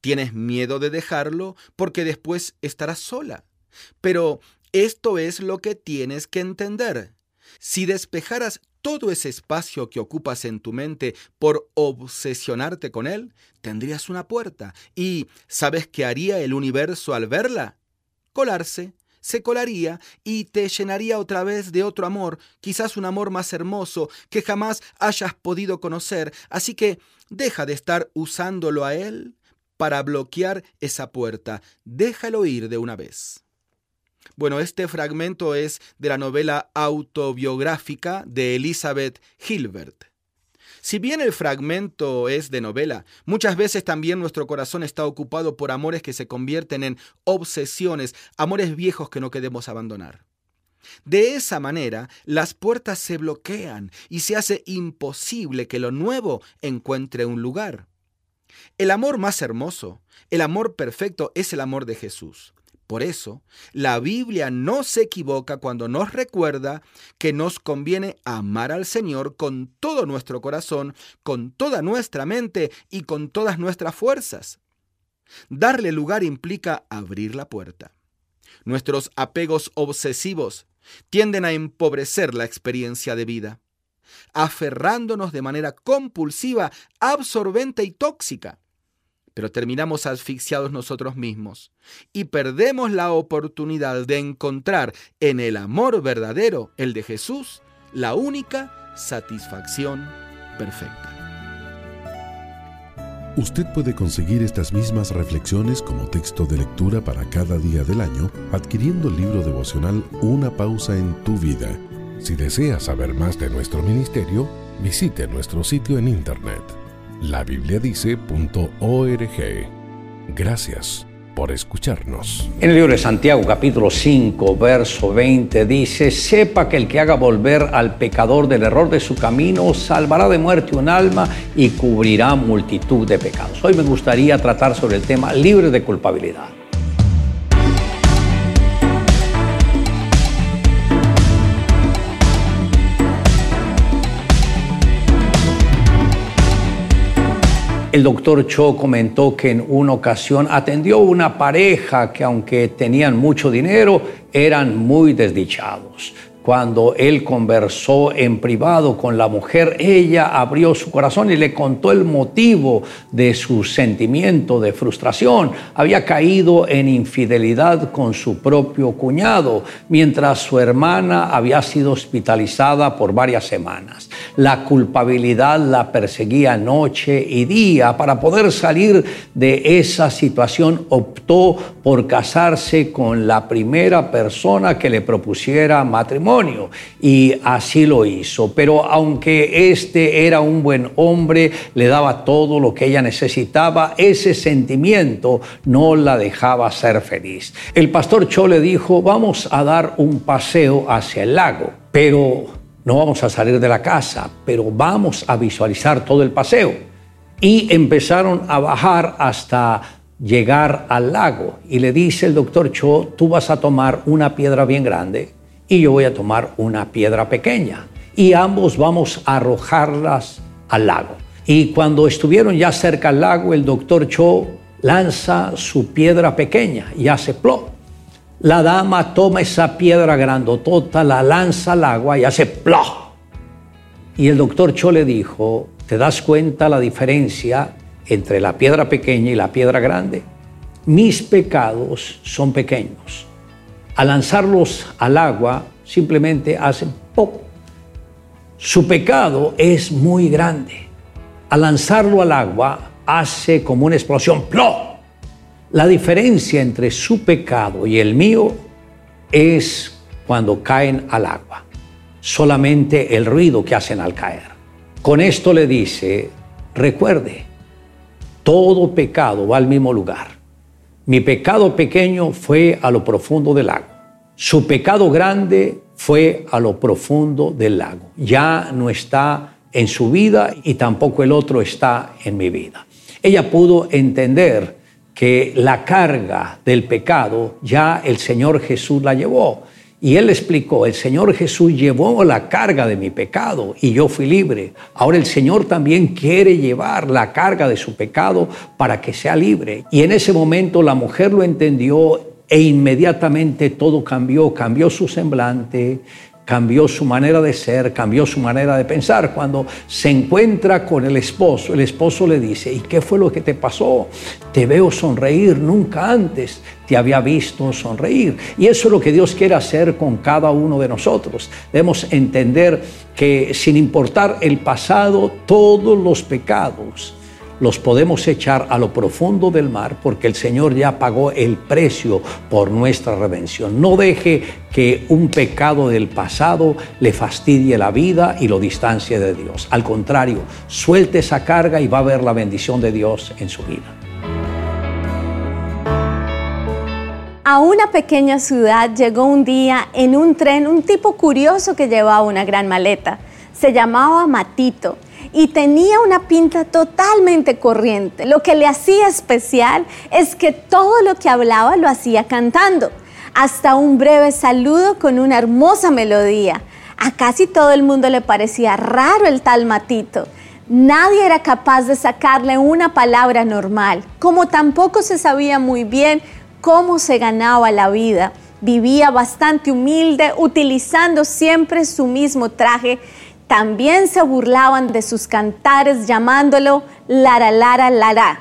Tienes miedo de dejarlo porque después estarás sola. Pero esto es lo que tienes que entender. Si despejaras todo ese espacio que ocupas en tu mente por obsesionarte con él, tendrías una puerta. ¿Y sabes qué haría el universo al verla? Colarse, se colaría y te llenaría otra vez de otro amor, quizás un amor más hermoso que jamás hayas podido conocer. Así que deja de estar usándolo a él para bloquear esa puerta. Déjalo ir de una vez. Bueno, este fragmento es de la novela autobiográfica de Elizabeth Gilbert. Si bien el fragmento es de novela, muchas veces también nuestro corazón está ocupado por amores que se convierten en obsesiones, amores viejos que no queremos abandonar. De esa manera, las puertas se bloquean y se hace imposible que lo nuevo encuentre un lugar. El amor más hermoso, el amor perfecto es el amor de Jesús. Por eso, la Biblia no se equivoca cuando nos recuerda que nos conviene amar al Señor con todo nuestro corazón, con toda nuestra mente y con todas nuestras fuerzas. Darle lugar implica abrir la puerta. Nuestros apegos obsesivos tienden a empobrecer la experiencia de vida, aferrándonos de manera compulsiva, absorbente y tóxica pero terminamos asfixiados nosotros mismos y perdemos la oportunidad de encontrar en el amor verdadero, el de Jesús, la única satisfacción perfecta. Usted puede conseguir estas mismas reflexiones como texto de lectura para cada día del año adquiriendo el libro devocional Una pausa en tu vida. Si desea saber más de nuestro ministerio, visite nuestro sitio en internet labibliadice.org. Gracias por escucharnos. En el libro de Santiago capítulo 5, verso 20 dice, sepa que el que haga volver al pecador del error de su camino salvará de muerte un alma y cubrirá multitud de pecados. Hoy me gustaría tratar sobre el tema libre de culpabilidad. El doctor Cho comentó que en una ocasión atendió una pareja que aunque tenían mucho dinero, eran muy desdichados. Cuando él conversó en privado con la mujer, ella abrió su corazón y le contó el motivo de su sentimiento de frustración. Había caído en infidelidad con su propio cuñado, mientras su hermana había sido hospitalizada por varias semanas. La culpabilidad la perseguía noche y día. Para poder salir de esa situación, optó por casarse con la primera persona que le propusiera matrimonio y así lo hizo. Pero aunque este era un buen hombre, le daba todo lo que ella necesitaba, ese sentimiento no la dejaba ser feliz. El pastor Cho le dijo, vamos a dar un paseo hacia el lago, pero no vamos a salir de la casa, pero vamos a visualizar todo el paseo. Y empezaron a bajar hasta llegar al lago. Y le dice el doctor Cho, tú vas a tomar una piedra bien grande y yo voy a tomar una piedra pequeña y ambos vamos a arrojarlas al lago. Y cuando estuvieron ya cerca al lago, el doctor Cho lanza su piedra pequeña y hace plop. La dama toma esa piedra grandotota, la lanza al agua y hace plop. Y el doctor Cho le dijo, ¿te das cuenta la diferencia entre la piedra pequeña y la piedra grande? Mis pecados son pequeños al lanzarlos al agua, simplemente hacen pop. Su pecado es muy grande. Al lanzarlo al agua, hace como una explosión. ¡Plo! La diferencia entre su pecado y el mío es cuando caen al agua. Solamente el ruido que hacen al caer. Con esto le dice, recuerde, todo pecado va al mismo lugar Mi pecado pequeño fue a lo profundo del lago. Su pecado grande fue a lo profundo del lago. Ya no está en su vida y tampoco el otro está en mi vida. Ella pudo entender que la carga del pecado ya el Señor Jesús la llevó. Y él explicó, el Señor Jesús llevó la carga de mi pecado y yo fui libre. Ahora el Señor también quiere llevar la carga de su pecado para que sea libre. Y en ese momento la mujer lo entendió e inmediatamente todo cambió, cambió su semblante, cambió su manera de ser, cambió su manera de pensar. Cuando se encuentra con el esposo, el esposo le dice, ¿y qué fue lo que te pasó? Te veo sonreír, nunca antes te había visto sonreír. Y eso es lo que Dios quiere hacer con cada uno de nosotros. Debemos entender que sin importar el pasado, todos los pecados, los podemos echar a lo profundo del mar porque el Señor ya pagó el precio por nuestra redención. No deje que un pecado del pasado le fastidie la vida y lo distancie de Dios. Al contrario, suelte esa carga y va a ver la bendición de Dios en su vida. A una pequeña ciudad llegó un día en un tren un tipo curioso que llevaba una gran maleta. Se llamaba Matito y tenía una pinta totalmente corriente. Lo que le hacía especial es que todo lo que hablaba lo hacía cantando, hasta un breve saludo con una hermosa melodía. A casi todo el mundo le parecía raro el tal Matito. Nadie era capaz de sacarle una palabra normal, como tampoco se sabía muy bien cómo se ganaba la vida. Vivía bastante humilde, utilizando siempre su mismo traje también se burlaban de sus cantares llamándolo Lara Lara Lara.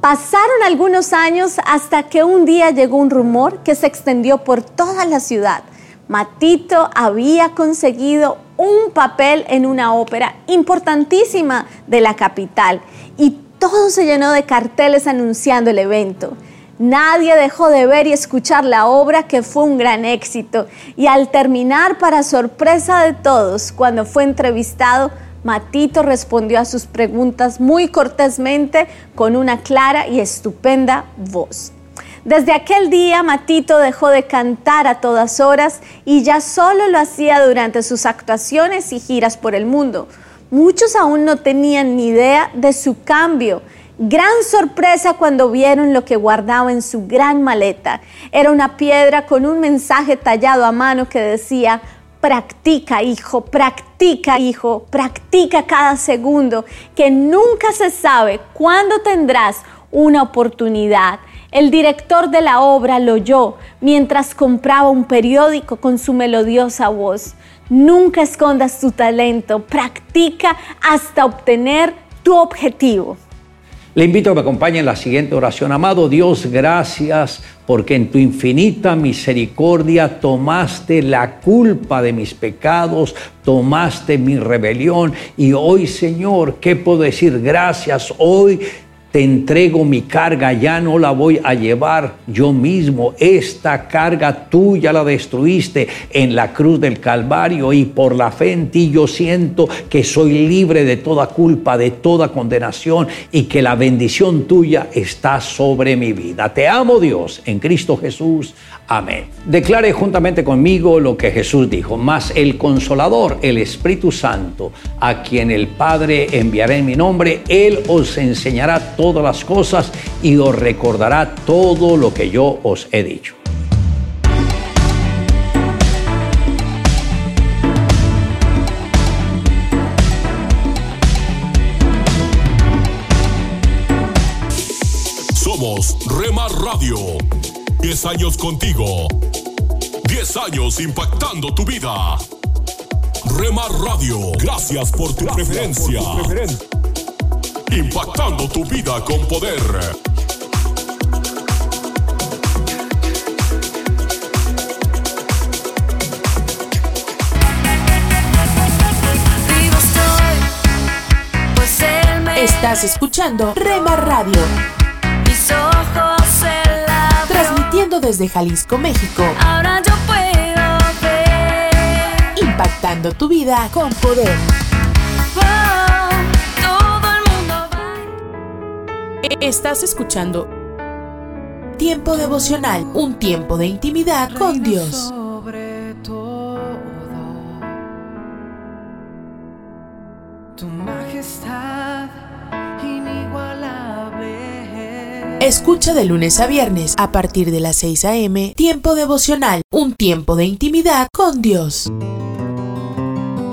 Pasaron algunos años hasta que un día llegó un rumor que se extendió por toda la ciudad. Matito había conseguido un papel en una ópera importantísima de la capital y todo se llenó de carteles anunciando el evento. Nadie dejó de ver y escuchar la obra que fue un gran éxito y al terminar, para sorpresa de todos, cuando fue entrevistado, Matito respondió a sus preguntas muy cortésmente con una clara y estupenda voz. Desde aquel día Matito dejó de cantar a todas horas y ya solo lo hacía durante sus actuaciones y giras por el mundo. Muchos aún no tenían ni idea de su cambio Gran sorpresa cuando vieron lo que guardaba en su gran maleta. Era una piedra con un mensaje tallado a mano que decía, practica hijo, practica hijo, practica cada segundo, que nunca se sabe cuándo tendrás una oportunidad. El director de la obra lo oyó mientras compraba un periódico con su melodiosa voz. Nunca escondas tu talento, practica hasta obtener tu objetivo. Le invito a que me acompañe en la siguiente oración. Amado Dios, gracias porque en tu infinita misericordia tomaste la culpa de mis pecados, tomaste mi rebelión y hoy, Señor, ¿qué puedo decir? Gracias. Hoy te entrego mi carga, ya no la voy a llevar yo mismo. Esta carga tú ya la destruiste en la cruz del Calvario y por la fe en ti yo siento que soy libre de toda culpa, de toda condenación y que la bendición tuya está sobre mi vida. Te amo Dios en Cristo Jesús. Amén. Declare juntamente conmigo lo que Jesús dijo, más el consolador, el Espíritu Santo, a quien el Padre enviará en mi nombre, Él os enseñará todas las cosas y os recordará todo lo que yo os he dicho. Somos Rema Radio. 10 años contigo. 10 años impactando tu vida. Rema Radio, gracias por tu preferencia. Impactando tu vida con poder. Estás escuchando Rema Radio. Mis ojos se la Transmitiendo desde Jalisco, México. Ahora yo puedo ver. Impactando tu vida con poder. Estás escuchando Tiempo devocional, un tiempo de intimidad con Dios. Sobre todo, tu majestad inigualable. Escucha de lunes a viernes a partir de las 6 a.m. Tiempo devocional, un tiempo de intimidad con Dios.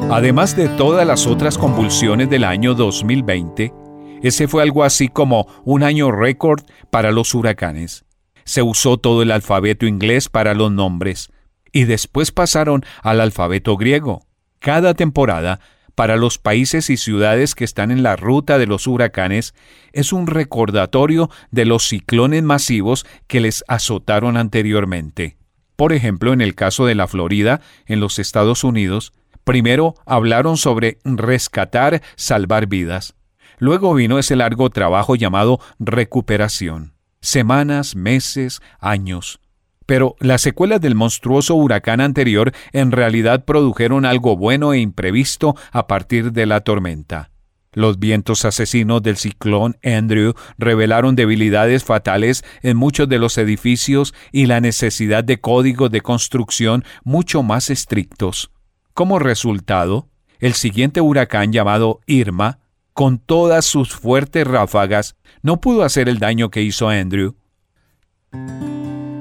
Además de todas las otras convulsiones del año 2020, ese fue algo así como un año récord para los huracanes. Se usó todo el alfabeto inglés para los nombres y después pasaron al alfabeto griego. Cada temporada, para los países y ciudades que están en la ruta de los huracanes, es un recordatorio de los ciclones masivos que les azotaron anteriormente. Por ejemplo, en el caso de la Florida, en los Estados Unidos, primero hablaron sobre rescatar, salvar vidas. Luego vino ese largo trabajo llamado recuperación. Semanas, meses, años. Pero las secuelas del monstruoso huracán anterior en realidad produjeron algo bueno e imprevisto a partir de la tormenta. Los vientos asesinos del ciclón Andrew revelaron debilidades fatales en muchos de los edificios y la necesidad de códigos de construcción mucho más estrictos. Como resultado, el siguiente huracán llamado Irma, con todas sus fuertes ráfagas, no pudo hacer el daño que hizo Andrew.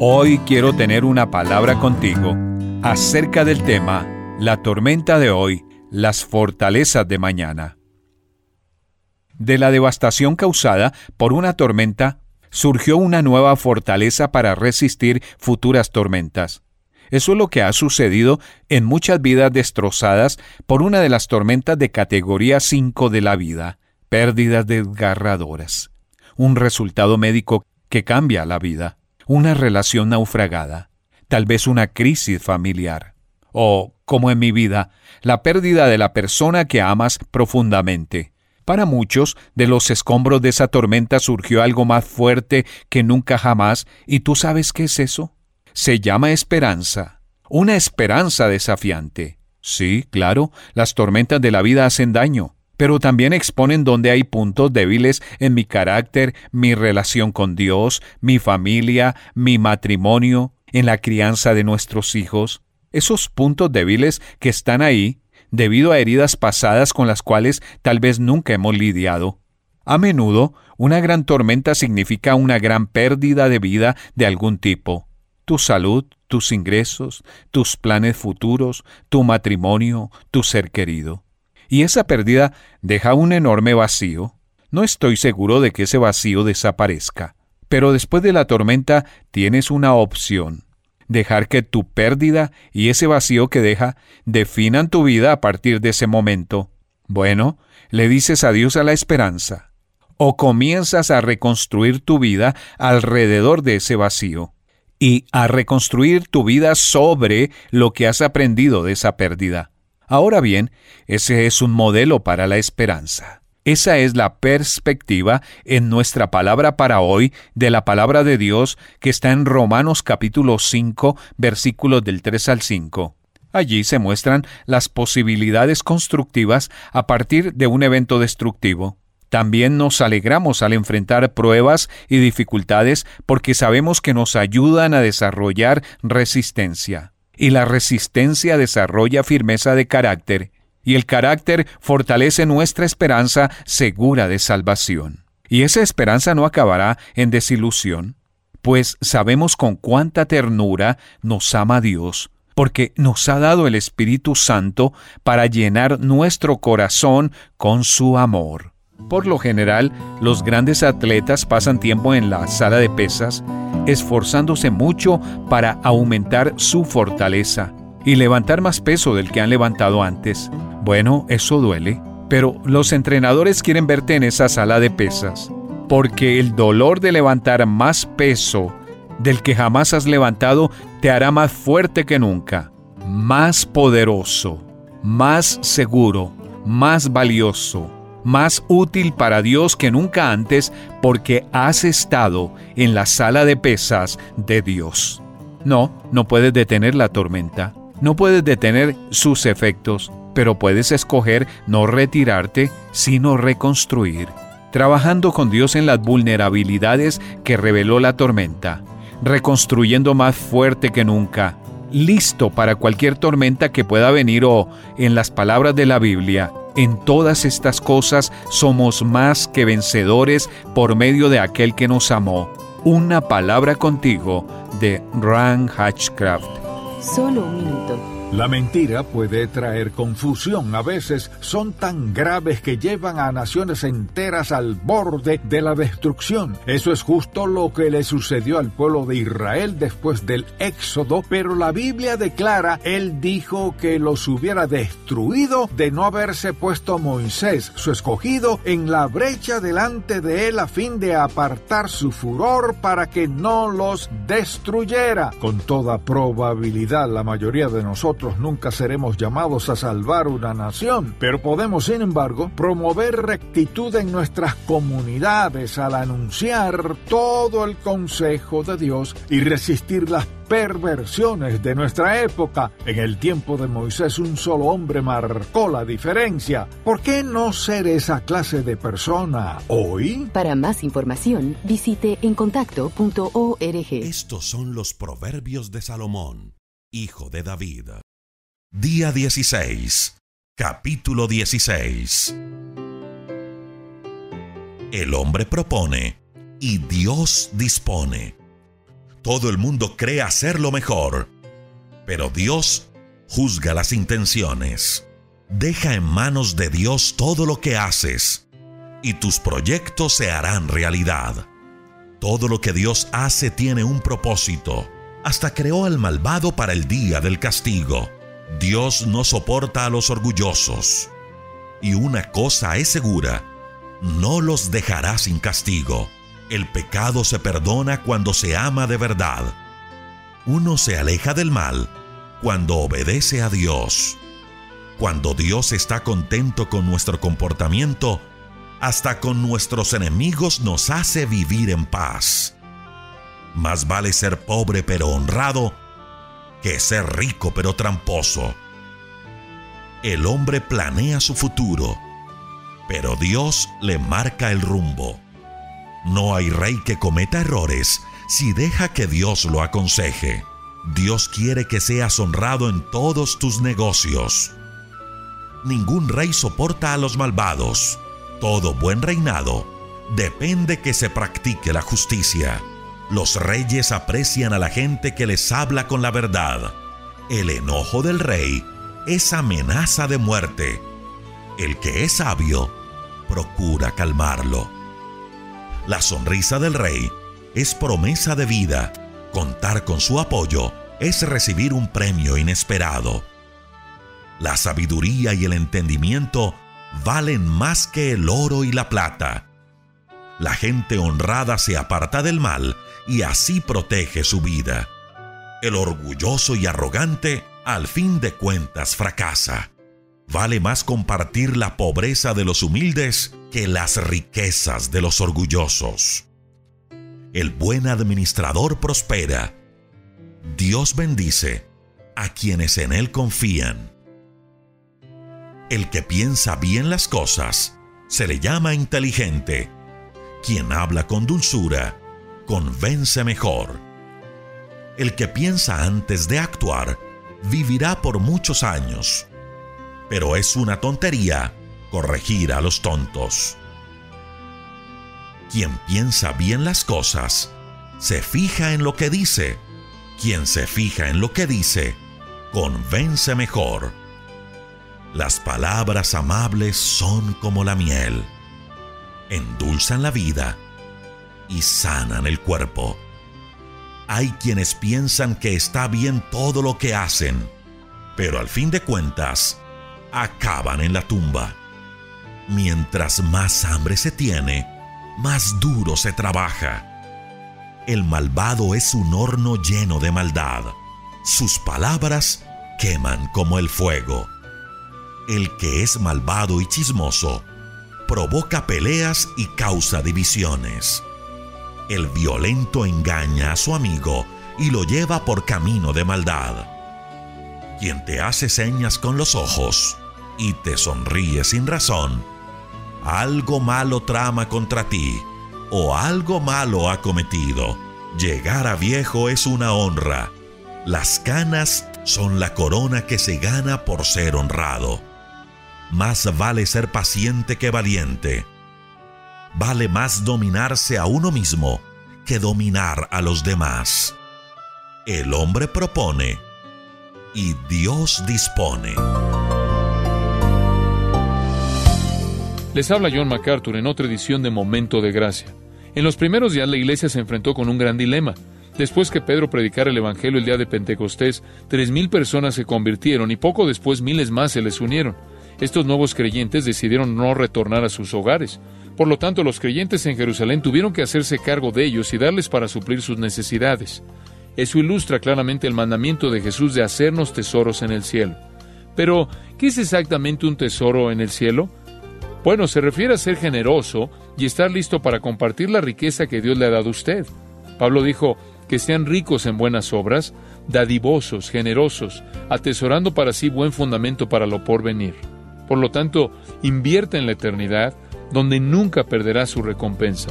Hoy quiero tener una palabra contigo acerca del tema La tormenta de hoy, las fortalezas de mañana. De la devastación causada por una tormenta surgió una nueva fortaleza para resistir futuras tormentas. Eso es lo que ha sucedido en muchas vidas destrozadas por una de las tormentas de categoría 5 de la vida, pérdidas desgarradoras, un resultado médico que cambia la vida, una relación naufragada, tal vez una crisis familiar, o, como en mi vida, la pérdida de la persona que amas profundamente. Para muchos, de los escombros de esa tormenta surgió algo más fuerte que nunca jamás, ¿y tú sabes qué es eso? Se llama esperanza, una esperanza desafiante. Sí, claro, las tormentas de la vida hacen daño, pero también exponen donde hay puntos débiles en mi carácter, mi relación con Dios, mi familia, mi matrimonio, en la crianza de nuestros hijos. Esos puntos débiles que están ahí debido a heridas pasadas con las cuales tal vez nunca hemos lidiado. A menudo, una gran tormenta significa una gran pérdida de vida de algún tipo tu salud, tus ingresos, tus planes futuros, tu matrimonio, tu ser querido. Y esa pérdida deja un enorme vacío. No estoy seguro de que ese vacío desaparezca, pero después de la tormenta tienes una opción. Dejar que tu pérdida y ese vacío que deja definan tu vida a partir de ese momento. Bueno, le dices adiós a la esperanza. O comienzas a reconstruir tu vida alrededor de ese vacío y a reconstruir tu vida sobre lo que has aprendido de esa pérdida. Ahora bien, ese es un modelo para la esperanza. Esa es la perspectiva en nuestra palabra para hoy de la palabra de Dios que está en Romanos capítulo 5 versículos del 3 al 5. Allí se muestran las posibilidades constructivas a partir de un evento destructivo. También nos alegramos al enfrentar pruebas y dificultades porque sabemos que nos ayudan a desarrollar resistencia. Y la resistencia desarrolla firmeza de carácter, y el carácter fortalece nuestra esperanza segura de salvación. Y esa esperanza no acabará en desilusión, pues sabemos con cuánta ternura nos ama Dios, porque nos ha dado el Espíritu Santo para llenar nuestro corazón con su amor. Por lo general, los grandes atletas pasan tiempo en la sala de pesas, esforzándose mucho para aumentar su fortaleza y levantar más peso del que han levantado antes. Bueno, eso duele, pero los entrenadores quieren verte en esa sala de pesas, porque el dolor de levantar más peso del que jamás has levantado te hará más fuerte que nunca, más poderoso, más seguro, más valioso más útil para Dios que nunca antes porque has estado en la sala de pesas de Dios. No, no puedes detener la tormenta, no puedes detener sus efectos, pero puedes escoger no retirarte, sino reconstruir, trabajando con Dios en las vulnerabilidades que reveló la tormenta reconstruyendo más fuerte que nunca, listo para cualquier tormenta que pueda venir o, en las palabras de la Biblia, en todas estas cosas somos más que vencedores por medio de aquel que nos amó. Una palabra contigo de Ran Hatchcraft. Solo un minuto. La mentira puede traer confusión. A veces son tan graves que llevan a naciones enteras al borde de la destrucción. Eso es justo lo que le sucedió al pueblo de Israel después del éxodo, pero la Biblia declara, él dijo que los hubiera destruido de no haberse puesto Moisés, su escogido, en la brecha delante de él a fin de apartar su furor para que no los destruyera. Con toda probabilidad, la mayoría de nosotros nunca seremos llamados a salvar una nación, pero podemos, sin embargo, promover rectitud en nuestras comunidades al anunciar todo el consejo de Dios y resistir las perversiones de nuestra época. En el tiempo de Moisés un solo hombre marcó la diferencia. ¿Por qué no ser esa clase de persona hoy? Para más información, visite encontacto.org. Estos son los proverbios de Salomón, hijo de David. Día 16. Capítulo 16. El hombre propone y Dios dispone. Todo el mundo cree hacer lo mejor, pero Dios juzga las intenciones. Deja en manos de Dios todo lo que haces y tus proyectos se harán realidad. Todo lo que Dios hace tiene un propósito. Hasta creó al malvado para el día del castigo. Dios no soporta a los orgullosos. Y una cosa es segura, no los dejará sin castigo. El pecado se perdona cuando se ama de verdad. Uno se aleja del mal cuando obedece a Dios. Cuando Dios está contento con nuestro comportamiento, hasta con nuestros enemigos nos hace vivir en paz. Más vale ser pobre pero honrado que ser rico pero tramposo. El hombre planea su futuro, pero Dios le marca el rumbo. No hay rey que cometa errores si deja que Dios lo aconseje. Dios quiere que seas honrado en todos tus negocios. Ningún rey soporta a los malvados. Todo buen reinado depende que se practique la justicia. Los reyes aprecian a la gente que les habla con la verdad. El enojo del rey es amenaza de muerte. El que es sabio procura calmarlo. La sonrisa del rey es promesa de vida. Contar con su apoyo es recibir un premio inesperado. La sabiduría y el entendimiento valen más que el oro y la plata. La gente honrada se aparta del mal y así protege su vida. El orgulloso y arrogante al fin de cuentas fracasa. Vale más compartir la pobreza de los humildes que las riquezas de los orgullosos. El buen administrador prospera. Dios bendice a quienes en Él confían. El que piensa bien las cosas se le llama inteligente. Quien habla con dulzura convence mejor. El que piensa antes de actuar vivirá por muchos años, pero es una tontería corregir a los tontos. Quien piensa bien las cosas, se fija en lo que dice. Quien se fija en lo que dice, convence mejor. Las palabras amables son como la miel, endulzan la vida y sanan el cuerpo. Hay quienes piensan que está bien todo lo que hacen, pero al fin de cuentas, acaban en la tumba. Mientras más hambre se tiene, más duro se trabaja. El malvado es un horno lleno de maldad. Sus palabras queman como el fuego. El que es malvado y chismoso provoca peleas y causa divisiones. El violento engaña a su amigo y lo lleva por camino de maldad. Quien te hace señas con los ojos y te sonríe sin razón, algo malo trama contra ti o algo malo ha cometido. Llegar a viejo es una honra. Las canas son la corona que se gana por ser honrado. Más vale ser paciente que valiente. Vale más dominarse a uno mismo que dominar a los demás. El hombre propone y Dios dispone. Les habla John MacArthur en otra edición de Momento de Gracia. En los primeros días la iglesia se enfrentó con un gran dilema. Después que Pedro predicara el Evangelio el día de Pentecostés, tres mil personas se convirtieron y poco después miles más se les unieron. Estos nuevos creyentes decidieron no retornar a sus hogares. Por lo tanto, los creyentes en Jerusalén tuvieron que hacerse cargo de ellos y darles para suplir sus necesidades. Eso ilustra claramente el mandamiento de Jesús de hacernos tesoros en el cielo. Pero, ¿qué es exactamente un tesoro en el cielo? Bueno, se refiere a ser generoso y estar listo para compartir la riqueza que Dios le ha dado a usted. Pablo dijo, que sean ricos en buenas obras, dadivosos, generosos, atesorando para sí buen fundamento para lo porvenir. Por lo tanto, invierta en la eternidad, donde nunca perderá su recompensa.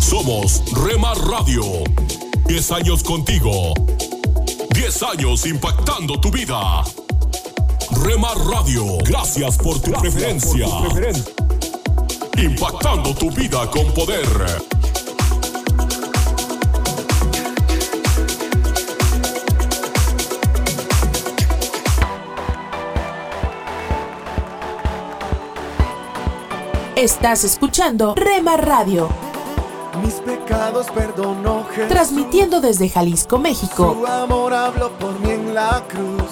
Somos Remar Radio. 10 años contigo. 10 años impactando tu vida. Remar Radio, gracias por tu preferencia. Impactando tu vida con poder. Estás escuchando Rema Radio, Mis pecados perdonó Jesús. transmitiendo desde Jalisco, México, Su amor habló por mí en la cruz.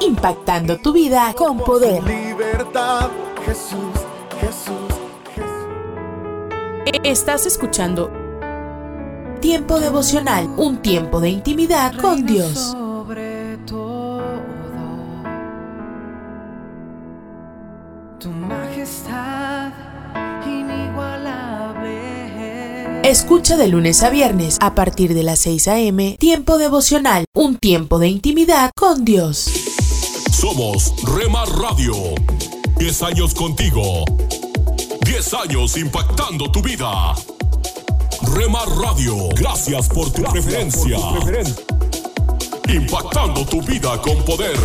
impactando tu vida con poder. Libertad, Jesús, Jesús. Estás escuchando Tiempo devocional, un tiempo de intimidad con Dios. Escucha de lunes a viernes a partir de las 6 a.m. Tiempo devocional, un tiempo de intimidad con Dios. Somos Remar Radio. 10 años contigo. 10 años impactando tu vida. Remar Radio, gracias por tu preferencia. Impactando tu vida con poder.